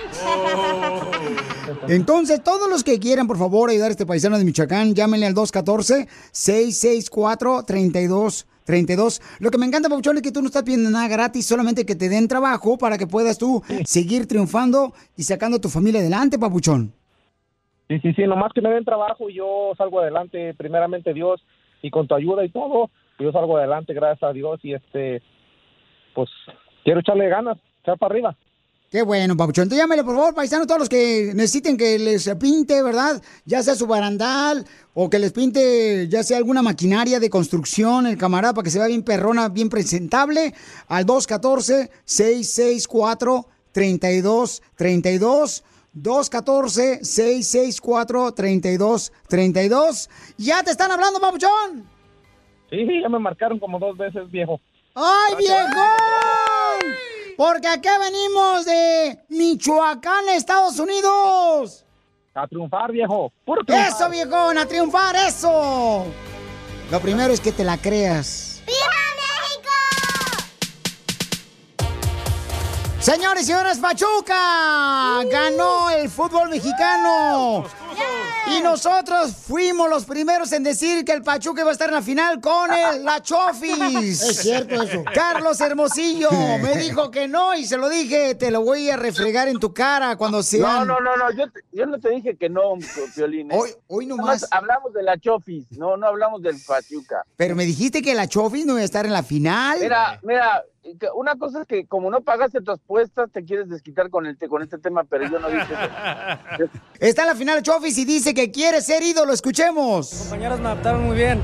Entonces, todos los que quieran, por favor, ayudar a este paisano de Michoacán, llámenle al 214-664-3232. Lo que me encanta, Papuchón, es que tú no estás pidiendo nada gratis, solamente que te den trabajo para que puedas tú seguir triunfando y sacando a tu familia adelante, Papuchón. Sí, sí, sí, nomás que me den trabajo y yo salgo adelante, primeramente Dios, y con tu ayuda y todo, yo salgo adelante, gracias a Dios, y este, pues, quiero echarle ganas, echar para arriba. Qué bueno, Papuchón. Entonces llámele, por favor, paisano, todos los que necesiten que les pinte, ¿verdad? Ya sea su barandal o que les pinte, ya sea alguna maquinaria de construcción, el camarada, para que se vea bien perrona, bien presentable, al 214-664-3232. 214-664-3232. ¿Ya te están hablando, Papuchón? Sí, ya me marcaron como dos veces, viejo. ¡Ay, viejón! Porque aquí venimos de Michoacán, Estados Unidos. A triunfar, viejo. Puro Eso, viejón, a triunfar, eso. Lo primero es que te la creas. Señores y señoras, Pachuca ganó el fútbol mexicano. Y nosotros fuimos los primeros en decir que el Pachuca iba a estar en la final con el La Chofis. Es cierto eso. Carlos Hermosillo me dijo que no y se lo dije, te lo voy a refregar en tu cara cuando No, sean... no, no, no, yo, te- yo no te dije que no, Piolín. ¿eh? Hoy, hoy nomás. más Hablamos de la Chofis, no, no hablamos del Pachuca. Pero me dijiste que la Chofis no iba a estar en la final. Mira, mira, una cosa es que como no pagaste tus apuestas, te quieres desquitar con el te- con este tema, pero yo no dije eso. Está en la final Chofis y dice que quiere ser ídolo. Escuchemos. compañeros me adaptaron muy bien.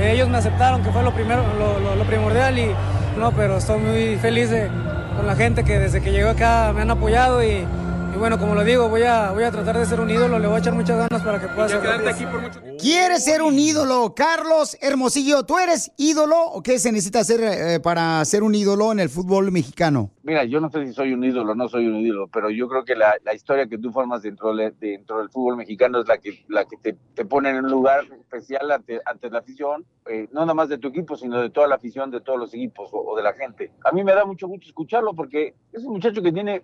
Ellos me aceptaron, que fue lo primero, lo, lo- lo primordial y no, pero estoy muy feliz de- con la gente que desde que llegué acá me han apoyado y, y bueno, como lo digo, voy a, voy a tratar de ser un ídolo, le voy a echar muchas ganas para que pueda ser. aquí por mucho Quiere ser un ídolo. Carlos Hermosillo, ¿tú eres ídolo o qué se necesita hacer eh, para ser un ídolo en el fútbol mexicano? Mira, yo no sé si soy un ídolo o no soy un ídolo, pero yo creo que la, la historia que tú formas dentro, de- dentro del fútbol mexicano es la que, la que te, te pone en un lugar especial ante, ante la afición, eh, no nada más de tu equipo, sino de toda la afición de todos los equipos o, de la gente. A mí me da mucho gusto escucharlo porque es un muchacho que tiene,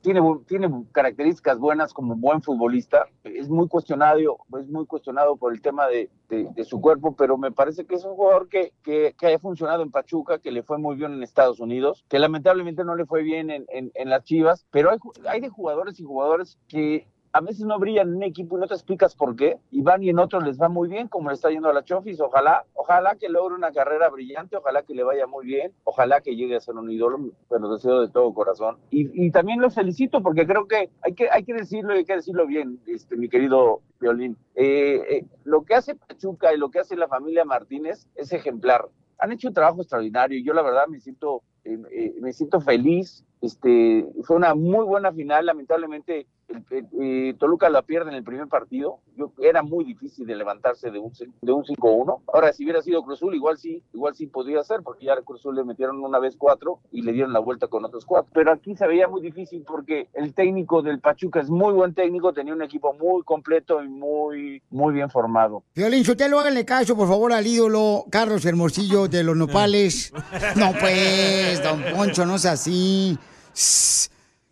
tiene, tiene características buenas como buen futbolista, es muy cuestionado, es muy cuestionado por el tema de, de- su cuerpo, pero me parece que es un jugador que, que, haya funcionado en Pachuca, que le fue muy bien en Estados Unidos, que lamentablemente no le fue bien en, en- en las Chivas, pero hay, hay de jugadores y jugadores que a veces no brillan en un equipo y no te explicas por qué, y van y en otros les va muy bien, como le está yendo a la Chofis, ojalá, ojalá que logre una carrera brillante, ojalá que le vaya muy bien, ojalá que llegue a ser un ídolo, te lo deseo de todo corazón. Y, y también los felicito porque creo que hay que, hay que decirlo y hay que decirlo bien, este, mi querido Violín. Eh, eh, lo que hace Pachuca y lo que hace la familia Martínez es ejemplar. Han hecho un trabajo extraordinario y yo la verdad me siento, eh, eh, me siento feliz. Este, fue una muy buena final, lamentablemente el- el- eh, Toluca la pierde en el primer partido. Yo, era muy difícil de levantarse de un, de un 5-1. Ahora, si hubiera sido Cruzul, igual sí, igual sí podría ser, porque ya a Cruzul le metieron una vez cuatro y le dieron la vuelta con otros cuatro. Pero aquí se veía muy difícil porque el técnico del Pachuca es muy buen técnico, tenía un equipo muy completo y muy, muy bien formado. Violín, lo háganle caso, por favor, al ídolo Carlos Hermosillo de los Nopales. No, pues, don Poncho, no es así.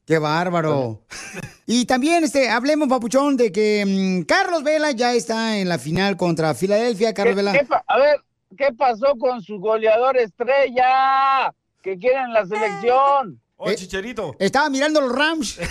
Qué bárbaro. Y también, este, hablemos, papuchón, de que mm, Carlos Vela ya está en la final contra Filadelfia. Carlos Vela. ¿Qué pa- a ver, ¿qué pasó con su goleador estrella? Que quieren la selección. Oh, Chicharito. Estaba mirando los Rams.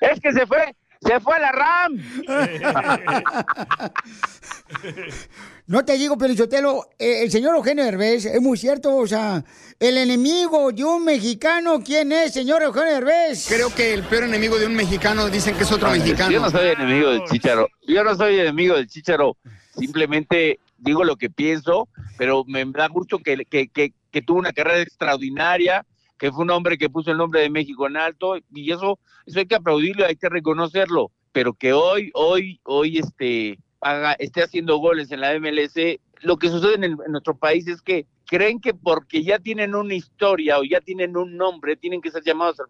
es que se fue, se fue a la RAM. No te digo, Pelichotelo, eh, el señor Eugenio Derbez, es muy cierto, o sea, el enemigo de un mexicano, ¿quién es, señor Eugenio Derbez? Creo que el peor enemigo de un mexicano dicen que es otro mexicano. Yo no soy enemigo del Chicharo. Yo no soy enemigo del Chicharo. Simplemente digo lo que pienso, pero me da gusto que, que, que, que tuvo una carrera extraordinaria, que fue un hombre que puso el nombre de México en alto, y eso, eso hay que aplaudirlo, hay que reconocerlo. Pero que hoy, hoy, hoy, este, haga, esté haciendo goles en la MLS, lo que sucede en, nuestro país es que creen que porque ya tienen una historia o ya tienen un nombre, tienen que ser llamados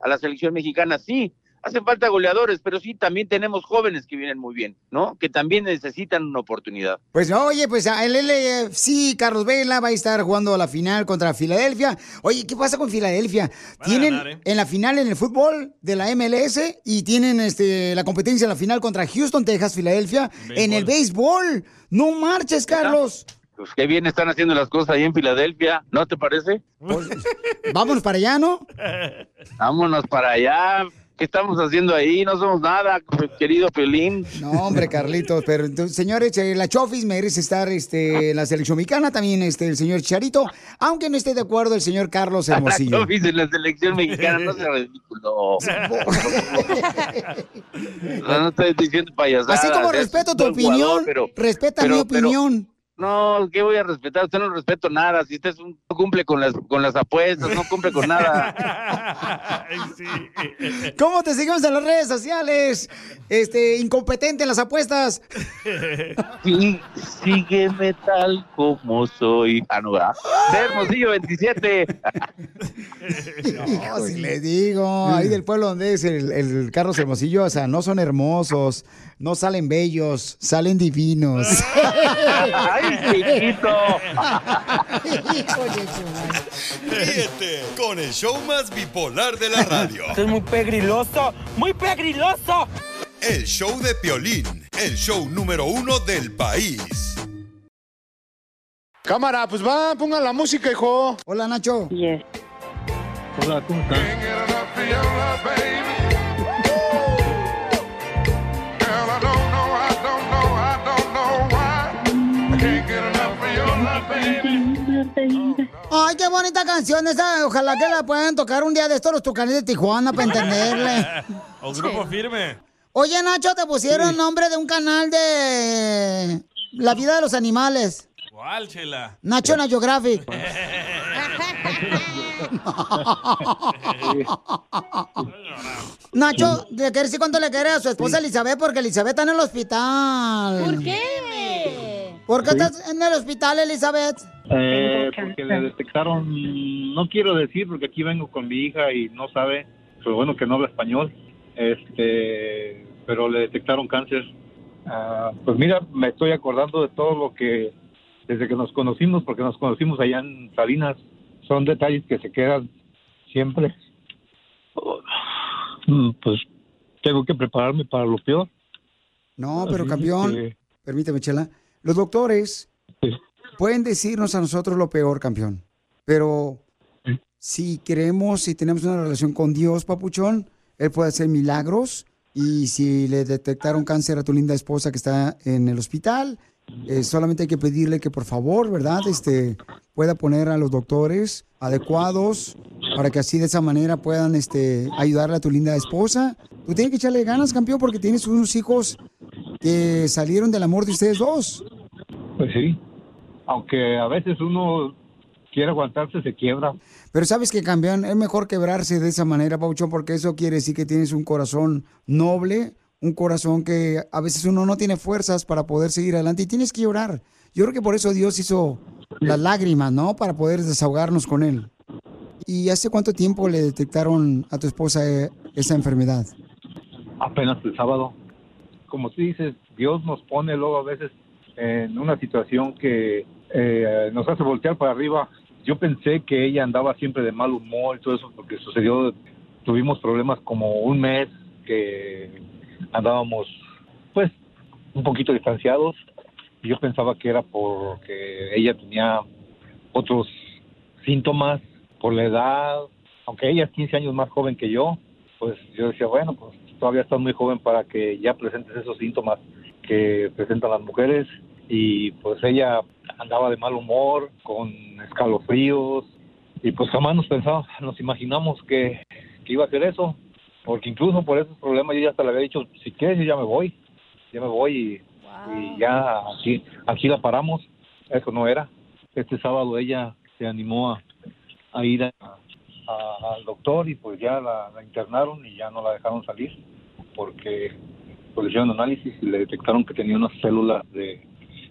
a la selección mexicana. Sí, hacen falta goleadores, pero sí también tenemos jóvenes que vienen muy bien, ¿no? Que también necesitan una oportunidad. Pues no, oye, pues el LFC, Carlos Vela va a estar jugando la final contra Filadelfia. Oye, ¿qué pasa con Filadelfia? Tienen ganar, ¿eh? en la final en el fútbol de la MLS y tienen este la competencia en la final contra Houston, Texas, Filadelfia en el béisbol. No marches, Carlos. Pues qué bien están haciendo las cosas ahí en Filadelfia, ¿no te parece? Vámonos para allá, ¿no? Vámonos para allá. ¿Qué estamos haciendo ahí? No somos nada, querido Pelín. No, hombre, Carlitos, pero entonces, señores, eh, la Chofis merece estar este, en la selección mexicana, también este, el señor Charito, aunque no esté de acuerdo el señor Carlos Hermosillo. Chofis en la selección mexicana, no sea ridículo. no, no estoy diciendo payasadas. Así como es respeto tu buen jugador, opinión, pero- respeta pero- mi opinión. No, ¿qué voy a respetar? Usted no respeto nada. Si usted es un- no cumple con las, con las apuestas, no cumple con nada. ¿Cómo te seguimos en las redes sociales? Este, incompetente en las apuestas. Sí, sígueme tal como soy. Ah, no, ¿verdad? De Hermosillo 27. No, si le digo, ahí del pueblo donde es el, el Carlos Hermosillo, o sea, no son hermosos. No salen bellos, salen divinos. ¡Ay, chiquito! Ríete con el show más bipolar de la radio. Esto es muy pegriloso, muy pegriloso. El show de Piolín, el show número uno del país. Cámara, pues va, pongan la música, hijo. Hola, Nacho. Yes. Hola, ¿cómo están? Ay, qué bonita canción esa. Ojalá que la puedan tocar un día de estos los tucanes de Tijuana para entenderle. o grupo firme. Oye, Nacho, te pusieron nombre de un canal de la vida de los animales. ¿Cuál, Chela? Nacho Geographic. Nacho, le quiere decir cuánto le quiere a su esposa Elizabeth porque Elizabeth está en el hospital. ¿Por qué? ¿Por qué estás en el hospital, Elizabeth? Eh, porque le detectaron, no quiero decir porque aquí vengo con mi hija y no sabe, pero bueno que no habla español, este, pero le detectaron cáncer. Ah, pues mira, me estoy acordando de todo lo que desde que nos conocimos, porque nos conocimos allá en Salinas, son detalles que se quedan siempre. Mm, Pues tengo que prepararme para lo peor. No, pero Así campeón, que- permíteme, Chela. Los doctores pueden decirnos a nosotros lo peor, campeón. Pero si queremos, si tenemos una relación con Dios, papuchón, Él puede hacer milagros. Y si le detectaron cáncer a tu linda esposa que está en el hospital, eh, solamente hay que pedirle que por favor, ¿verdad? Este, pueda poner a los doctores adecuados para que así de esa manera puedan este, ayudarle a tu linda esposa. Tú tienes que echarle ganas, campeón, porque tienes unos hijos que salieron del amor de ustedes dos. Pues sí, aunque a veces uno quiere aguantarse, se quiebra. Pero sabes que, campeón, es mejor quebrarse de esa manera, Pauchón, porque eso quiere decir que tienes un corazón noble, un corazón que a veces uno no tiene fuerzas para poder seguir adelante y tienes que llorar. Yo creo que por eso Dios hizo las lágrimas, ¿no? Para poder desahogarnos con Él. ¿Y hace cuánto tiempo le detectaron a tu esposa eh, esa enfermedad? Apenas el sábado. Como tú dices, Dios nos pone luego a veces en una situación que eh, nos hace voltear para arriba. Yo pensé que ella andaba siempre de mal humor y todo eso porque sucedió, tuvimos problemas como un mes que andábamos pues un poquito distanciados yo pensaba que era porque ella tenía otros síntomas por la edad, aunque ella es 15 años más joven que yo, pues yo decía, bueno, pues todavía estás muy joven para que ya presentes esos síntomas que presentan las mujeres. Y pues ella andaba de mal humor, con escalofríos. Y pues jamás nos pensamos, nos imaginamos que, que iba a hacer eso, porque incluso por esos problemas yo ya hasta le había dicho, si quieres yo ya me voy, ya me voy y, y ya aquí, aquí la paramos, eso no era. Este sábado ella se animó a, a ir a- a- al doctor y pues ya la, la internaron y ya no la dejaron salir porque pues, le hicieron análisis y le detectaron que tenía unas células de,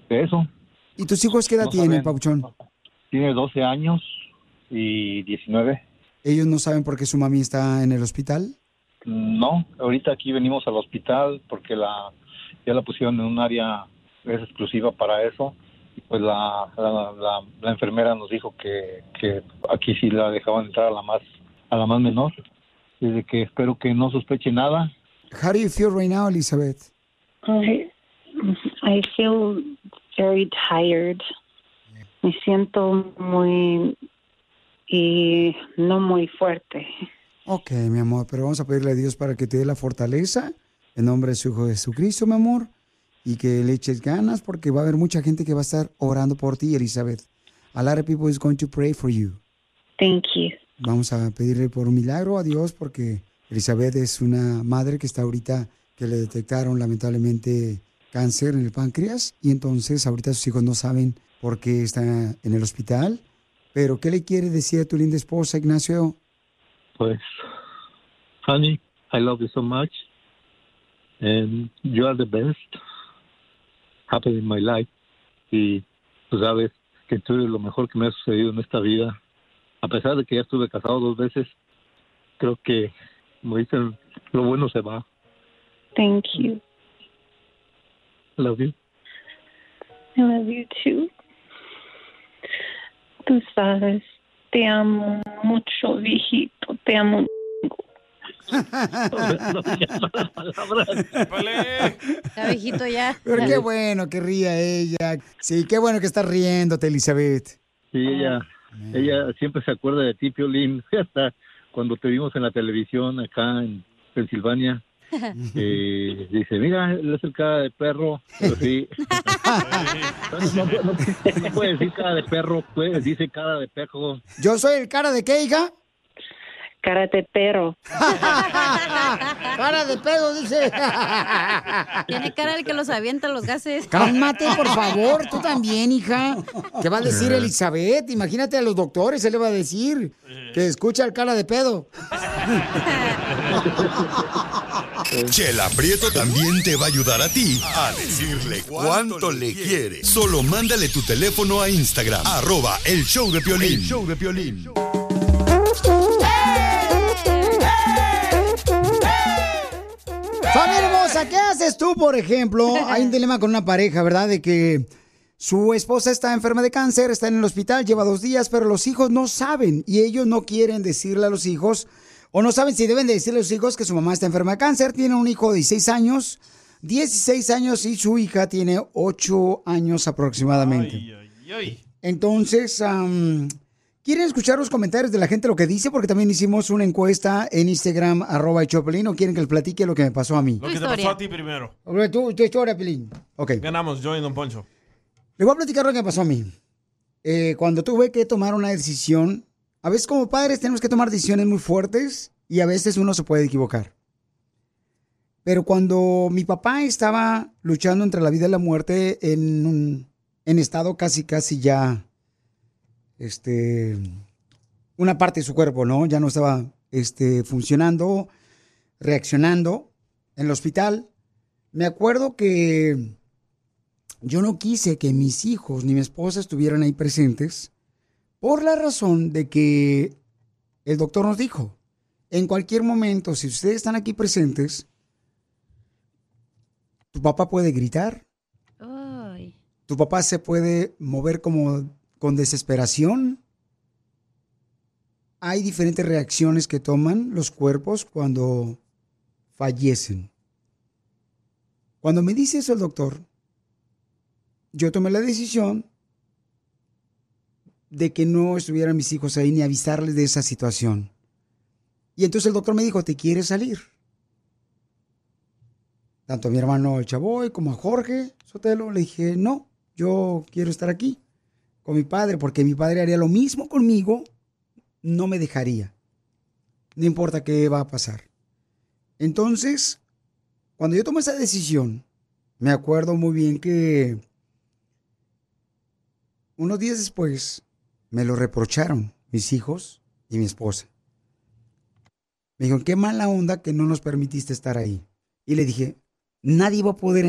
de eso. ¿Y tus hijos qué edad No tienen, saben. Pauchón? Tiene 12 años y 19. ¿Ellos no saben por qué su mami está en el hospital? No, ahorita aquí venimos al hospital porque la ya la pusieron en un área es exclusiva para eso pues la, la, la- la enfermera nos dijo que, que aquí sí la dejaban entrar a la más a la más menor desde que espero que no sospeche nada How do you feel right now, Elizabeth? I, I feel very tired. Me siento muy y no muy fuerte. Ok, mi amor, pero vamos a pedirle a Dios para que te dé la fortaleza en nombre de su Hijo Jesucristo, mi amor, y que le eches ganas porque va a haber mucha gente que va a estar orando por ti, Elizabeth. A lot of people is going to pray for you. Thank you. Vamos a pedirle por un milagro a Dios porque Elizabeth es una madre que está ahorita, que le detectaron lamentablemente cáncer en el páncreas y entonces ahorita sus hijos no saben por qué está en el hospital. Pero, ¿qué le quiere decir a tu linda esposa, Ignacio? pues honey I love you so much and you are the best happened in my life y tú sabes que tú eres lo mejor que me ha sucedido en esta vida a pesar de que ya estuve casado dos veces creo que como dicen lo bueno se va Thank you. Love you. I love you too. Tú sabes, te amo mucho, viejito, te amo. Está viejito ya. Pero qué bueno que ría ella. Sí, qué bueno que estás riéndote, Elizabeth. Sí, ella, ella siempre se acuerda de ti, Piolín, hasta cuando te vimos en la televisión acá en Pensilvania. Eh, dice, mira, él es el cara de perro, pero sí. no, no- no- no puede decir cara de perro, puede, dice cara de perro. ¿Yo soy el cara de qué, hija? Cara de perro. cara de pedo, dice. Tiene cara de que los avienta los gases. Cálmate, por favor, tú también, hija. ¿Qué va a decir Elizabeth? Imagínate a los doctores, él le va a decir que escucha el cara de pedo. Chela Prieto también te va a ayudar a ti a decirle cuánto le quiere. Solo mándale tu teléfono a Instagram, arroba el show de Piolín. El show de Piolín. ¿Qué haces tú, por ejemplo? Hay un dilema con una pareja, ¿verdad? De que su esposa está enferma de cáncer, está en el hospital, lleva dos días, pero los hijos no saben y ellos no quieren decirle a los hijos, o no saben si deben de decirle a los hijos que su mamá está enferma de cáncer. Tiene un hijo de 16 años, 16 años y su hija tiene 8 años aproximadamente. Entonces, am, ¿quieren escuchar los comentarios de la gente lo que dice? Porque también hicimos una encuesta en Instagram, arroba Choplin, o quieren que les platique lo que me pasó a mí. Lo que te pasó a ti primero. Tu, tu historia, Pelín. Ok. Ganamos, yo y Don Poncho. Le voy a platicar lo que me pasó a mí. Eh, cuando tuve que tomar una decisión, a veces como padres tenemos que tomar decisiones muy fuertes y a veces uno se puede equivocar. Pero cuando mi papá estaba luchando entre la vida y la muerte en un en estado casi, casi ya, este, una parte de su cuerpo, ¿no? Ya no estaba, este, funcionando, reaccionando en el hospital. Me acuerdo que yo no quise que mis hijos ni mi esposa estuvieran ahí presentes por la razón de que el doctor nos dijo, en cualquier momento, si ustedes están aquí presentes, tu papá puede gritar, Ay. tu papá se puede mover como con desesperación. Hay diferentes reacciones que toman los cuerpos cuando fallecen. Cuando me dice eso el doctor, yo tomé la decisión de que no estuvieran mis hijos ahí ni avisarles de esa situación. Y entonces el doctor me dijo, ¿te quieres salir? Tanto a mi hermano el Chavoy como a Jorge Sotelo le dije, no, yo quiero estar aquí con mi padre porque mi padre haría lo mismo conmigo, no me dejaría. No importa qué va a pasar. Entonces, cuando yo tomé esa decisión, me acuerdo muy bien que unos días después me lo reprocharon mis hijos y mi esposa. Me dijeron, qué mala onda que no nos permitiste estar ahí. Y le dije, nadie va a poder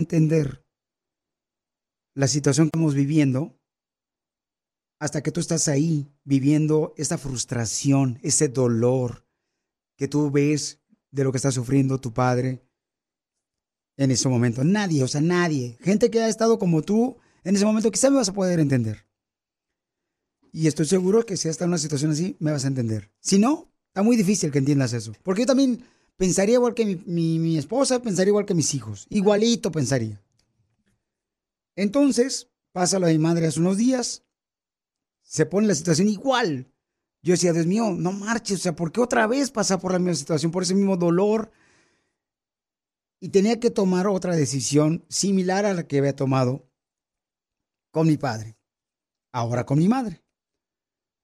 Entender la situación que estamos viviendo hasta que tú estás ahí viviendo esa frustración, ese dolor que tú ves de lo que está sufriendo tu padre en ese momento. Nadie, o sea, nadie. Gente que ha estado como tú en ese momento, quizá me vas a poder entender. Y estoy seguro que si has estado en una situación así, me vas a entender. Si no, está muy difícil que entiendas eso. Porque yo también pensaría igual que mi, mi- esposa, pensaría igual que mis hijos. Igualito pensaría. Entonces, pasa lo de mi madre hace unos días, se pone la situación igual. Yo decía, Dios mío, no marches, o sea, ¿por qué otra vez pasa por la misma situación, por ese mismo dolor? Y tenía que tomar otra decisión similar a la que había tomado con mi padre, ahora con mi madre.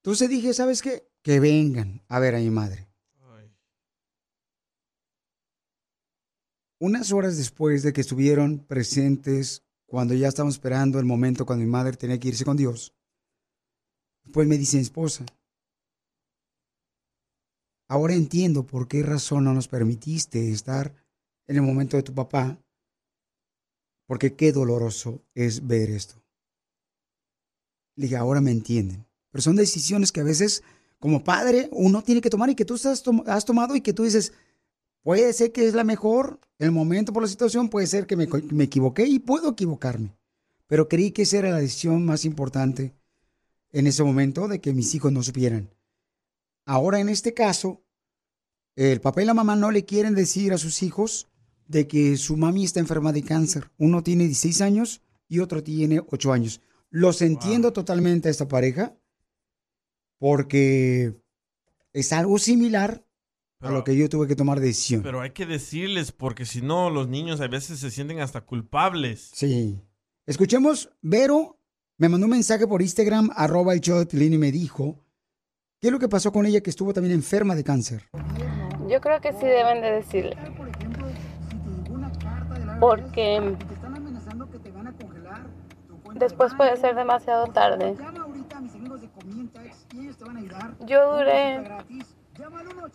Entonces dije, ¿sabes qué? Que vengan a ver a mi madre. Unas horas después de que estuvieron presentes cuando ya estábamos esperando el momento cuando mi madre tenía que irse con Dios, pues me dice mi esposa, ahora entiendo por qué razón no nos permitiste estar en el momento de tu papá, porque qué doloroso es ver esto. Le dije, ahora me entienden. Pero son decisiones que a veces, como padre, uno tiene que tomar y que tú has tomado y que tú dices, puede ser que es la mejor, el momento por la situación, puede ser que me, me equivoqué y puedo equivocarme. Pero creí que esa era la decisión más importante en ese momento de que mis hijos no supieran. Ahora, en este caso, el papá y la mamá no le quieren decir a sus hijos de que su mami está enferma de cáncer. Uno tiene 16 años y otro tiene 8 años. Los entiendo totalmente a esta pareja porque es algo similar a lo que yo tuve que tomar decisión. Pero hay que decirles, porque si no, los niños a veces se sienten hasta culpables. Sí. Escuchemos, Vero me mandó un mensaje por Instagram, arroba el show de y me dijo, ¿qué es lo que pasó con ella que estuvo también enferma de cáncer? Yo creo que sí deben de decirle. Porque después puede ser demasiado tarde. Yo duré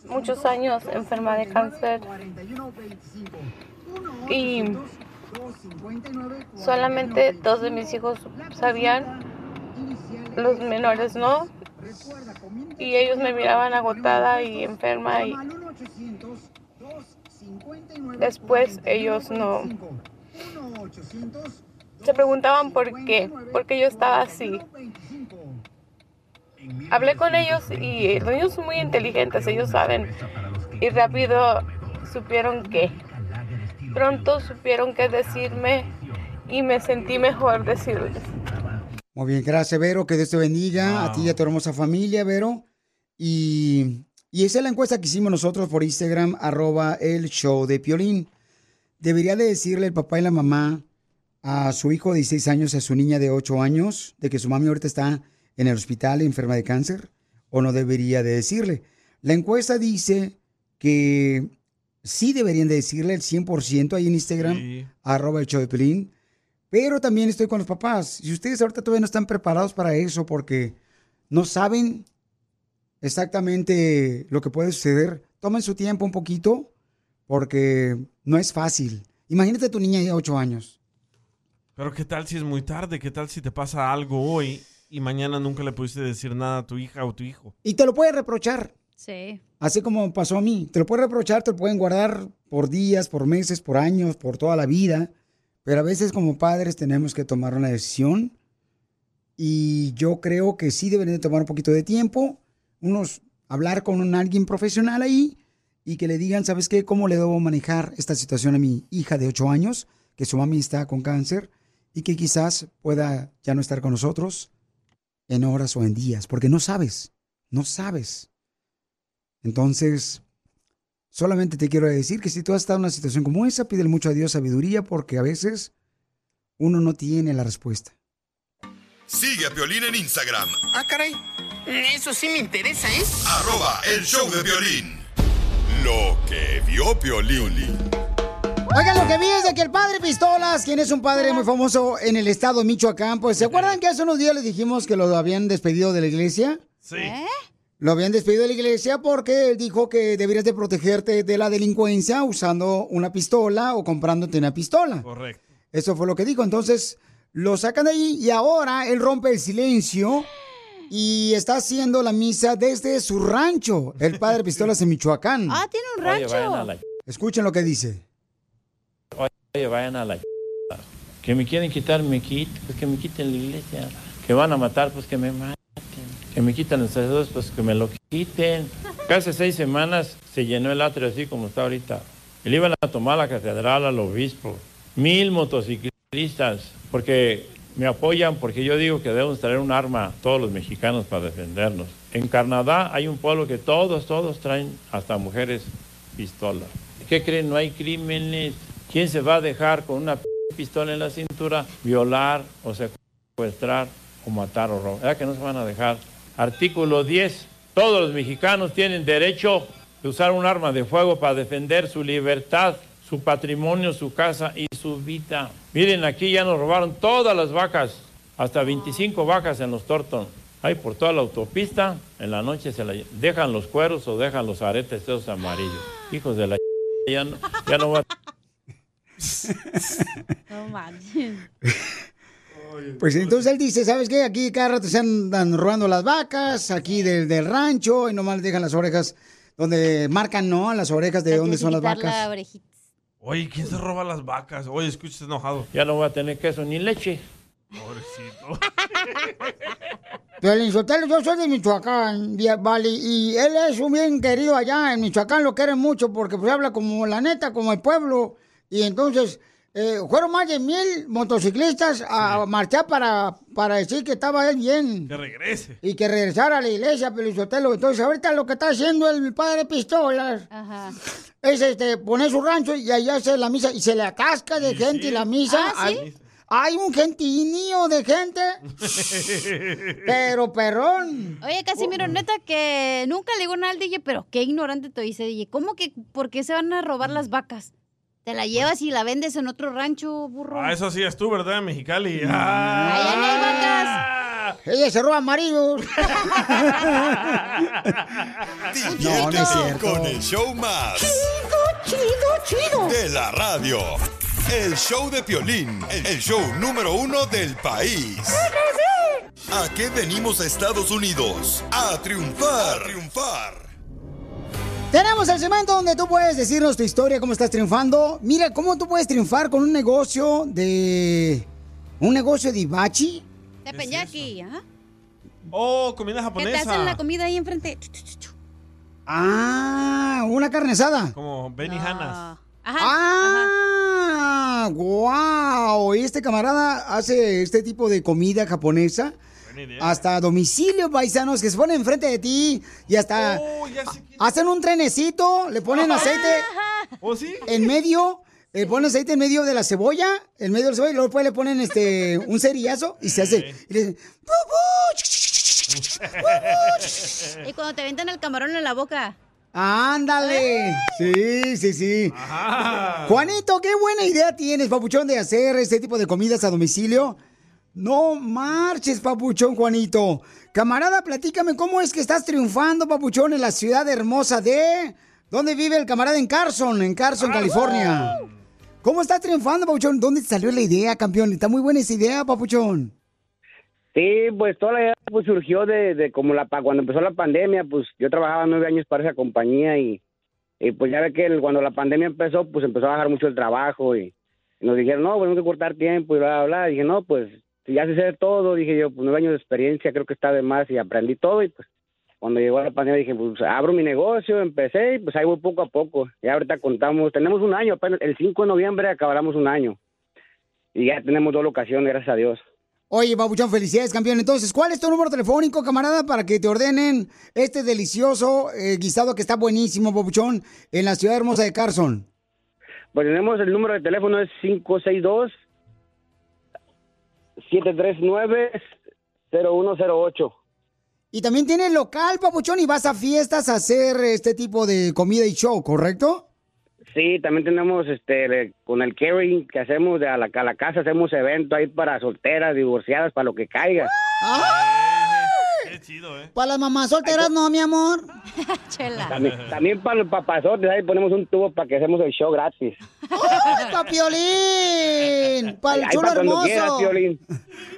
muchos años enferma de cáncer. Y solamente dos de mis hijos sabían, los menores no, y ellos me miraban agotada y enferma y después ellos no. Se preguntaban por qué, por qué yo estaba así. Hablé con ellos y los niños son muy inteligentes, ellos saben. Y rápido supieron qué. Pronto supieron qué decirme y me sentí mejor decirles. Muy bien, gracias, Vero. Que Dios te bendiga a ti y a tu hermosa familia, Vero. Y, y esa es la encuesta que hicimos nosotros por Instagram, arroba el show de Piolín. ¿Debería de decirle el papá y la mamá a su hijo de 16 años a su niña de 8 años de que su mami ahorita está en el hospital enferma de cáncer? ¿O no debería de decirle? La encuesta dice que sí deberían de decirle el 100% ahí en Instagram, Sí. arroba el show de Piolín. Pero también estoy con los papás. Si ustedes ahorita todavía no están preparados para eso porque no saben exactamente lo que puede suceder, tomen su tiempo un poquito porque no es fácil. Imagínate tu niña de 8 años. Pero ¿qué tal si es muy tarde? ¿Qué tal si te pasa algo hoy y mañana nunca le pudiste decir nada a tu hija o tu hijo? Y te lo puede reprochar. Sí. Así como pasó a mí. Te lo pueden reprochar, te lo pueden guardar por días, por meses, por años, por toda la vida. Pero a veces como padres tenemos que tomar una decisión. Y yo creo que sí deben de tomar un poquito de tiempo. Unos, hablar con un alguien profesional ahí y que le digan, ¿sabes qué? ¿Cómo le debo manejar esta situación a mi hija de 8 años? Que su mami está con cáncer y que quizás pueda ya no estar con nosotros en horas o en días. Porque no sabes, no sabes. Entonces, solamente te quiero decir que si tú has estado en una situación como esa, pídele mucho a Dios sabiduría porque a veces uno no tiene la respuesta. Sigue a Piolín en Instagram, Ah, caray. Eso sí me interesa, ¿eh? arroba el show de violín. Lo que vio Piolín. Oigan, lo que vi es de que el padre Pistolas, quien es un padre muy famoso en el estado de Michoacán, pues ¿se acuerdan que hace unos días les dijimos que lo habían despedido de la iglesia? Sí. Lo habían despedido de la iglesia porque él dijo que deberías de protegerte de la delincuencia usando una pistola o comprándote una pistola. Correcto. Eso fue lo que dijo. Entonces, lo sacan de ahí y ahora él rompe el silencio y está haciendo la misa desde su rancho, el padre Pistolas en Michoacán. Ah, tiene un Oye, la... Escuchen lo que dice. Vayan a la... Que me quieren quitar, me quiten, pues que me quiten la iglesia. Que van a matar, pues que me maten. Que me quiten los sacerdotes, pues que me lo quiten. hace seis semanas se llenó el atrio así como está ahorita. Y le iban a tomar la catedral al obispo. Mil motociclistas, porque me apoyan, porque yo digo que debemos traer un arma todos los mexicanos para defendernos. En Canadá hay un pueblo que todos, todos traen hasta mujeres pistola. ¿Qué creen? No hay crímenes. ¿Quién se va a dejar con una pistola en la cintura violar o secuestrar o matar o robar? ¿Verdad que no se van a dejar? Artículo 10. Todos los mexicanos tienen derecho de usar un arma de fuego para defender su libertad, su patrimonio, su casa y su vida. Miren, aquí ya nos robaron todas las vacas, hasta 25 vacas en los Torton. Ahí por toda la autopista, en la noche se la dejan los cueros o dejan los aretes esos amarillos. Hijos de la ya no, ya no va a No manches. Pues entonces él dice, ¿sabes qué? Aquí cada rato se andan robando las vacas, aquí del, del rancho, y nomás les dejan las orejas donde marcan, ¿no? Las orejas de dónde son las la vacas. Oye, ¿quién se roba las vacas? Oye, escuchas enojado. Ya no voy a tener queso ni leche. Pobrecito. Piolín Sotelo, yo soy de Michoacán, vale, y él es un bien querido allá en Michoacán, lo quieren mucho porque pues habla como la neta, como el pueblo, y entonces eh, fueron más de mil motociclistas a marchar para, para decir que estaba él bien. Que regrese. Y que regresara a la iglesia, Piolín Sotelo. Entonces ahorita lo que está haciendo el padre Pistolas es este, poner su rancho y allá hace la misa y se le atasca de gente y la misa. Ah, ¿sí? Hay, hay un gentinío de gente, pero perrón. Oye, Casimiro, neta que nunca le digo nada al DJ, pero qué ignorante te dice DJ. ¿Cómo que, por qué se van a robar las vacas? Te la llevas y la vendes en otro rancho, burro. Ah, eso hacías tú, ¿verdad, Mexicali? Mm. Ah. Allá no hay vacas. Ella se roba maridos. No, no es cierto. con el show más. Chido, chido, De la radio. El show de Piolín. El show número uno del país. ¿A qué venimos a Estados Unidos? A triunfar. A triunfar. Tenemos el segmento donde tú puedes decirnos tu historia, cómo estás triunfando. Mira, cómo tú puedes triunfar con un negocio de... Un negocio de Ibachi. Teppanyaki, ajá. Oh, comida Que te japonesa. hacen la comida ahí enfrente. Ah, una carne asada. Como Benihanas. Ah, wow. Y este camarada hace este tipo de comida japonesa. Hasta domicilio, paisanos, que se ponen enfrente de ti y hasta Oh, hacen un trenecito, le ponen aceite ¿Oh, sí? en medio, le ponen aceite en medio de la cebolla, en medio de la cebolla, y luego después le ponen este un cerillazo y se hace. y le dicen, Y cuando te aventan el camarón en la boca. ¡Ándale! Sí, sí, sí. Juanito, qué buena idea tienes, papuchón, de hacer este tipo de comidas a domicilio. No marches, papuchón, Juanito. Camarada, platícame cómo es que estás triunfando, papuchón, en la ciudad hermosa de... ¿Dónde vive el camarada? En Carson, en Carson, California. ¿Cómo estás triunfando, papuchón? ¿Dónde te salió la idea, campeón? Está muy buena esa idea, papuchón. Sí, pues toda la idea pues, surgió de, de como la cuando empezó la pandemia, pues yo trabajaba nueve años para esa compañía y, y, pues ya ve que el- cuando la pandemia empezó, pues empezó a bajar mucho el trabajo y, y nos dijeron, no, pues tenemos que cortar tiempo y bla, bla, bla. dije, no, pues si ya se sé todo, dije yo, pues nueve años de experiencia, creo que está de más y aprendí todo y pues cuando llegó la pandemia dije, pues abro mi negocio, empecé y pues ahí voy poco a poco. Y ahorita contamos, tenemos un año, apenas el 5 de noviembre acabamos un año y ya tenemos dos locaciones, gracias a Dios. Oye, Papuchón, felicidades, campeón. Entonces, ¿cuál es tu número telefónico, camarada, para que te ordenen este delicioso eh, guisado que está buenísimo, Papuchón, en la ciudad hermosa de Carson? Pues tenemos el número de teléfono es 562-739-0108. Y también tiene local, Papuchón, y vas a fiestas a hacer este tipo de comida y show, ¿correcto? Sí, también tenemos este con el catering que hacemos de a la, a la casa, hacemos evento ahí para solteras, divorciadas, para lo que caiga. Para las mamás solteras, no, mi amor. Chela. También, también para los papazotes, ahí ponemos un tubo para que hacemos el show gratis. ¡Ay, papiolín! ¡Para el chulo pa' cuando hermoso! quieras, Piolín.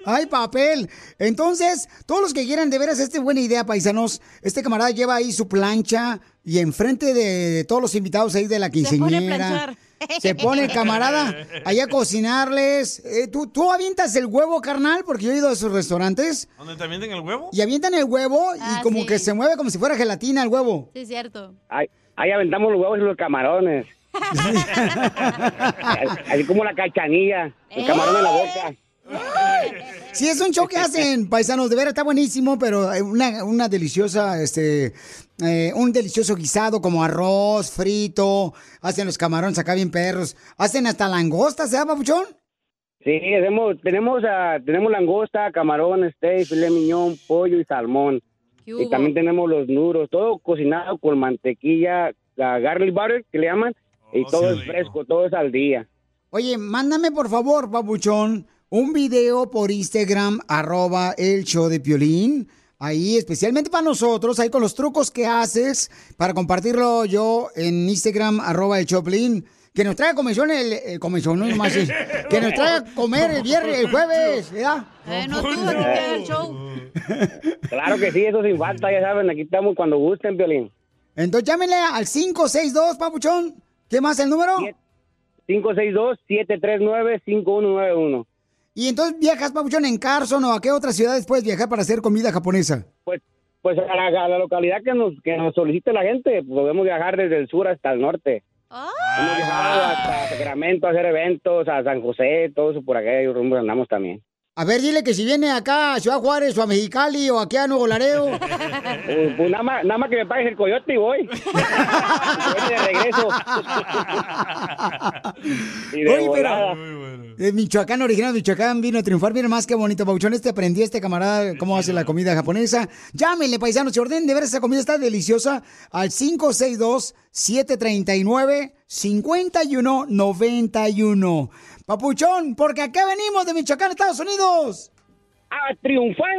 ¡Ay, papel! Entonces, todos los que quieran de veras esta buena idea, paisanos, este camarada lleva ahí su plancha y enfrente de todos los invitados ahí de la Se pone a quinceñera. planchar. Se pone el camarada allá a cocinarles. Eh, ¿tú, ¿Tú avientas el huevo, carnal? Porque yo he ido a esos restaurantes ¿Dónde te avientan el huevo? y avientan el huevo Ah, y como sí. que se mueve como si fuera gelatina el huevo. Sí, es cierto. Ahí, ahí aventamos los huevos y los camarones. Así como la cachanilla, el camarón en la boca. Sí, es un show que hacen, paisanos, de veras está buenísimo, pero eh, una, una deliciosa, este, eh, un delicioso guisado como arroz, frito, hacen los camarones acá bien perros, hacen hasta langostas, ¿eh, papuchón? Sí, hacemos, tenemos, ah, tenemos langosta, camarón, steak, filet miñón, pollo y salmón. Y también tenemos los nuros, todo cocinado con mantequilla, la garlic butter, que le llaman, y todo es fresco, todo es al día. Oye, mándame por favor, papuchón, un video por Instagram, arroba el show de Piolín. Ahí, especialmente para nosotros, ahí con los trucos que haces para compartirlo yo en Instagram, arroba el Choplin. Que nos traiga comezón el, el comezón, no nomás es- Que nos traiga comer el viernes, el jueves, ¿verdad? Eh, no tú, aquí que haga el show. Claro que sí, eso sin falta, ya saben, aquí estamos cuando gusten, Piolín. Entonces llámenle al 562, papuchón. ¿Qué más el número? 562-739-5191. Y entonces viajas, papuchón, en Carson o a qué otras ciudades puedes viajar para hacer comida japonesa. Pues, pues a la, a la localidad que nos, que nos solicite la gente, podemos viajar desde el sur hasta el norte. Hemos viajado hasta Sacramento a hacer eventos, a San José, todo eso por acá, y rumbo andamos también. A ver, dile que si viene acá a Ciudad Juárez o a Mexicali o aquí a Nuevo Laredo. Pues, pues nada, más, nada más que me pagues el coyote y voy. voy de regreso. y de Oye, pero Michoacán, original de Michoacán, vino a triunfar. Miren más que bonito, Pauchón. Este aprendió este camarada cómo hace la comida japonesa. Llámenle, paisanos, si ordenen de ver esa comida está deliciosa al 562-739-5191. Papuchón, porque acá venimos de Michoacán, Estados Unidos. ¡A triunfar!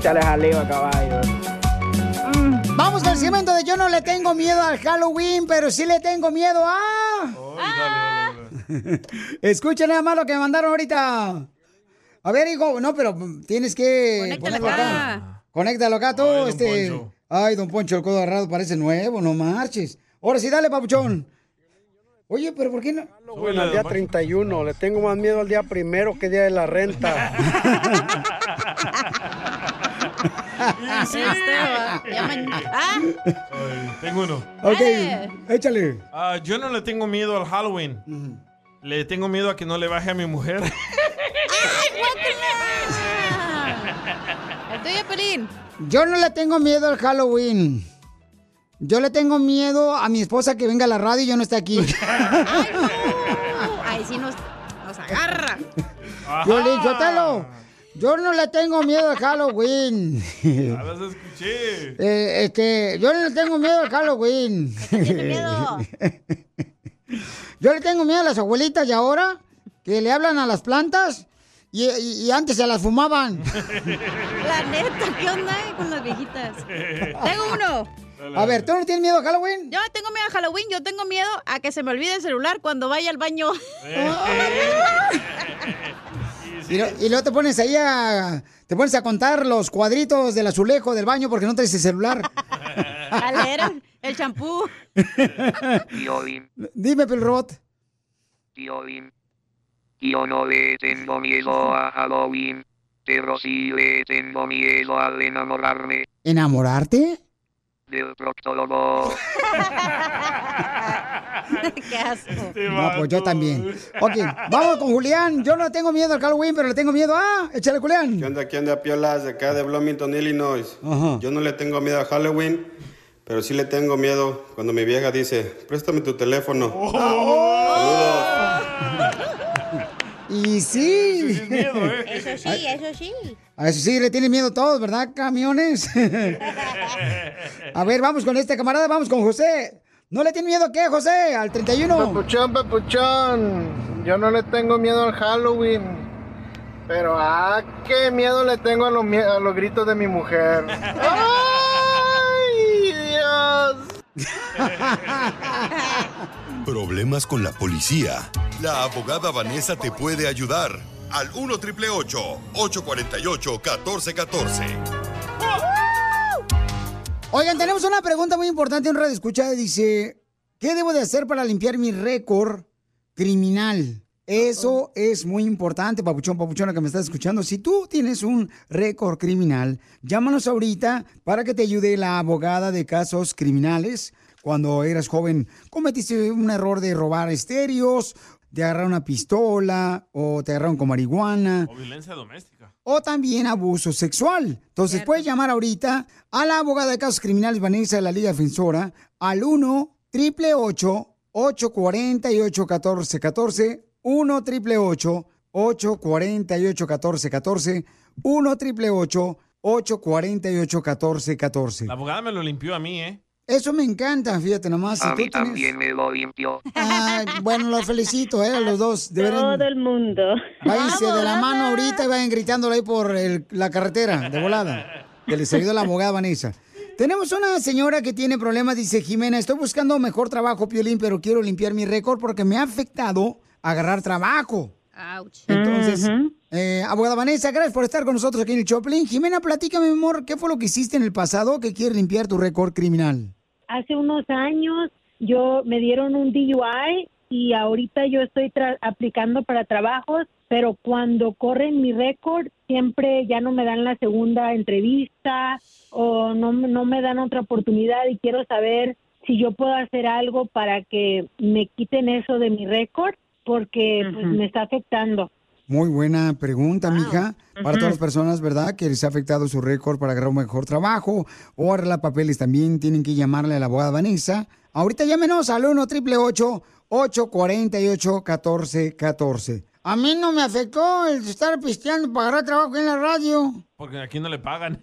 Chale jaleo a caballo. Vamos el segmento de Yo no le tengo miedo al Halloween, pero sí le tengo miedo a... Escuchen nada más lo que me mandaron ahorita. A ver, hijo, no, pero tienes que Conéctale ponerlo acá. Conéctalo acá tú, Ay, este. Poncho. Ay, don Poncho, el codo agarrado parece nuevo, no marches. Ahora sí, dale, papuchón. Oye, pero ¿por qué no? Bueno, al día 31, le tengo más miedo al día primero que día de la renta. Ya ma- ¡Ah! Ay, tengo uno. Ok, échale. Ah, yo no le tengo miedo al Halloween. Le tengo miedo a que no le baje a mi mujer. El tuyo, Pelín. Yo no le tengo miedo al Halloween. Yo le tengo miedo a mi esposa que venga a la radio y yo no esté aquí. Ahí sí nos, nos agarra. Yo no le tengo miedo al Halloween. Ya las escuché. Eh, este, yo no le tengo miedo al Halloween. miedo? Yo le tengo miedo a las abuelitas de ahora que le hablan a las plantas y, y- y antes se las fumaban. La neta, ¿qué onda eh, con las viejitas? Tengo uno. A ver, ¿tú no tienes miedo a Halloween? Yo tengo miedo a Halloween, yo tengo miedo a que se me olvide el celular cuando vaya al baño. Y, lo- y luego te pones ahí a... Te pones a contar los cuadritos del azulejo del baño porque no traes el celular. A leer el- champú. Dime, Pilrot. Piolín. Yo no le tengo miedo a Halloween, pero sí le tengo miedo al enamorarme ¿Enamorarte? del proctólogo. Qué asco. No, pues yo también. Ok, vamos con Julián. Yo no tengo miedo al Halloween, pero le tengo miedo a... Échale, Julián. ¿Qué onda? ¿Qué onda, Piolas? De acá de Bloomington, Illinois. Yo no le tengo miedo a Halloween, pero sí le tengo miedo cuando mi vieja dice, préstame tu teléfono. Y sí. Eso sí, eso sí. A eso sí, le tienen miedo todos, ¿verdad, camiones? a ver, vamos con este camarada, vamos con José. ¿No le tiene miedo a qué, José? Al 31. Papuchón, papuchón. Yo no le tengo miedo al Halloween. Pero, ah, qué miedo le tengo a los, a los gritos de mi mujer. ¡Ay, Dios! Problemas con la policía. La abogada Vanessa te puede ayudar. Al 1 848 1414 Oigan, tenemos una pregunta muy importante en Radio Escucha. Dice, ¿qué debo de hacer para limpiar mi récord criminal? Eso es muy importante, papuchón, papuchona que me estás escuchando. Si tú tienes un récord criminal, llámanos ahorita para que te ayude la abogada de casos criminales. Cuando eras joven, cometiste un error de robar estéreos, de agarrar una pistola o te agarraron con marihuana O violencia doméstica. O también abuso sexual. Entonces puedes llamar ahorita a la abogada de casos criminales Vanessa de la Liga Defensora al 1 888 848 1414 1 888 848 1414 1 888 848 1414 La abogada me lo limpió a mí, ¿eh? Eso me encanta, fíjate nomás. si A tú mí tienes- también me lo limpió. Ay, bueno, los felicito, ¿eh? a Los dos. Todo el mundo. Váyanse de la mano ahorita y vayan gritándolo ahí por el- la carretera, de volada. Que les ayuda la abogada Vanessa. Tenemos una señora que tiene problemas, dice Jimena, estoy buscando mejor trabajo, Piolín, pero quiero limpiar mi récord porque me ha afectado agarrar trabajo. Entonces, eh, abogada Vanessa, gracias por estar con nosotros aquí en el Choplin. Jimena, platícame, mi amor, ¿qué fue lo que hiciste en el pasado que quieres limpiar tu récord criminal? Hace unos años yo me dieron un DUI y ahorita yo estoy tra- aplicando para trabajos, pero cuando corren mi récord siempre ya no me dan la segunda entrevista o no, no me dan otra oportunidad y quiero saber si yo puedo hacer algo para que me quiten eso de mi récord porque pues, me está afectando. Muy buena pregunta, mija. Para todas las personas, ¿verdad? Que les ha afectado su récord para agarrar un mejor trabajo o arreglar papeles también, tienen que llamarle a la abogada Vanessa. Ahorita llámenos al 1 888 848 1414 A mí no me afectó el estar pisteando para agarrar trabajo en la radio. Porque aquí no le pagan.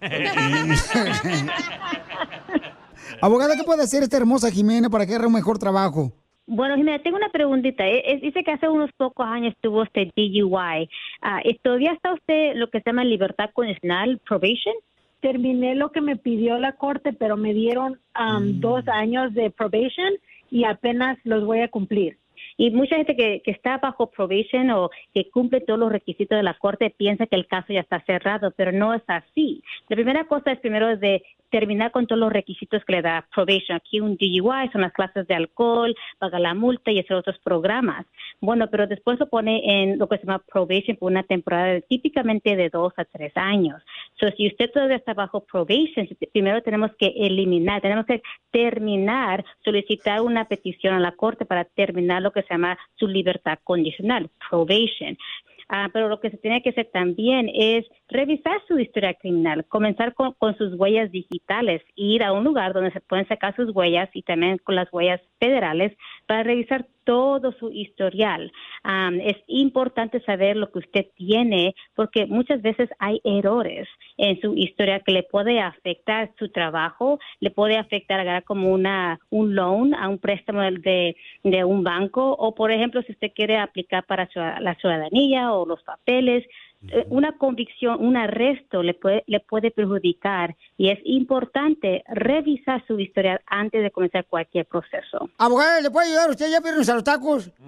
Abogada, ¿qué puede hacer esta hermosa Jimena para que agarre un mejor trabajo? Bueno, Jimena, tengo una preguntita. Eh, dice que hace unos pocos años tuvo usted DUI. Ah, ¿y ¿Todavía está usted lo que se llama libertad condicional, probation? Terminé lo que me pidió la corte, pero me dieron um, dos años de probation y apenas los voy a cumplir. Y mucha gente que, que está bajo probation o que cumple todos los requisitos de la corte piensa que el caso ya está cerrado, pero no es así. La primera cosa es primero de terminar con todos los requisitos que le da probation. Aquí un DUI son las clases de alcohol, pagar la multa y hacer otros programas. Bueno, pero después lo pone en lo que se llama probation por una temporada de- típicamente de dos a tres años. So, si usted todavía está bajo probation, primero tenemos que eliminar, tenemos que terminar, solicitar una petición a la corte para terminar lo que se llama su libertad condicional, probation. Ah, pero lo que se tiene que hacer también es revisar su historia criminal, comenzar con, con sus huellas digitales, ir a un lugar donde se pueden sacar sus huellas y también con las huellas federales para revisar todo su historial. Am, es importante saber lo que usted tiene porque muchas veces hay errores en su historia que le puede afectar su trabajo, le puede afectar agarrar como una un loan a un préstamo de, de un banco o por ejemplo si usted quiere aplicar para ciudad- la ciudadanía o los papeles, una convicción, un arresto le puede, le puede perjudicar y es importante revisar su historial antes de comenzar cualquier proceso. Abogada, ¿le puede ayudar? ¿Usted ya vieron a los tacos?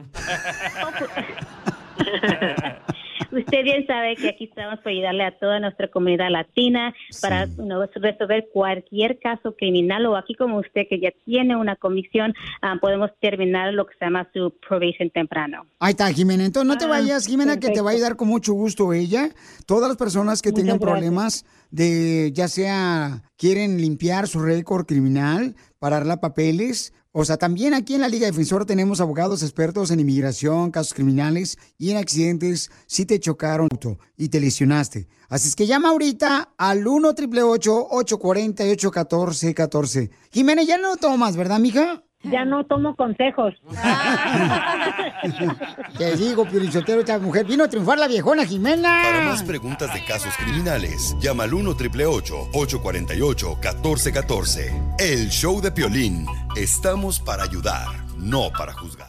Usted bien sabe que aquí estamos para ayudarle a toda nuestra comunidad latina para ¿no? resolver cualquier caso criminal o aquí como usted que ya tiene una convicción, ah, podemos terminar lo que se llama su probation temprano. Ahí está, Jimena. Entonces, no te Ah, vayas, Jimena, que te va a ayudar con mucho gusto ella. Todas las personas que Muchas tengan gracias. problemas de, ya sea, quieren limpiar su récord criminal para arreglar papeles. O sea, también aquí en la Liga Defensor tenemos abogados expertos en inmigración, casos criminales y en accidentes si te chocaron auto y te lesionaste. Así es que llama ahorita al 1 888 848 1414 Jimena, ya no tomas, ¿verdad, mija? Ya no tomo consejos. Te digo, Piolichotero, esta mujer vino a triunfar la viejona Jimena. Para más preguntas de casos criminales, llama al 1 888 848 1414 El show de Piolín. Estamos para ayudar, no para juzgar.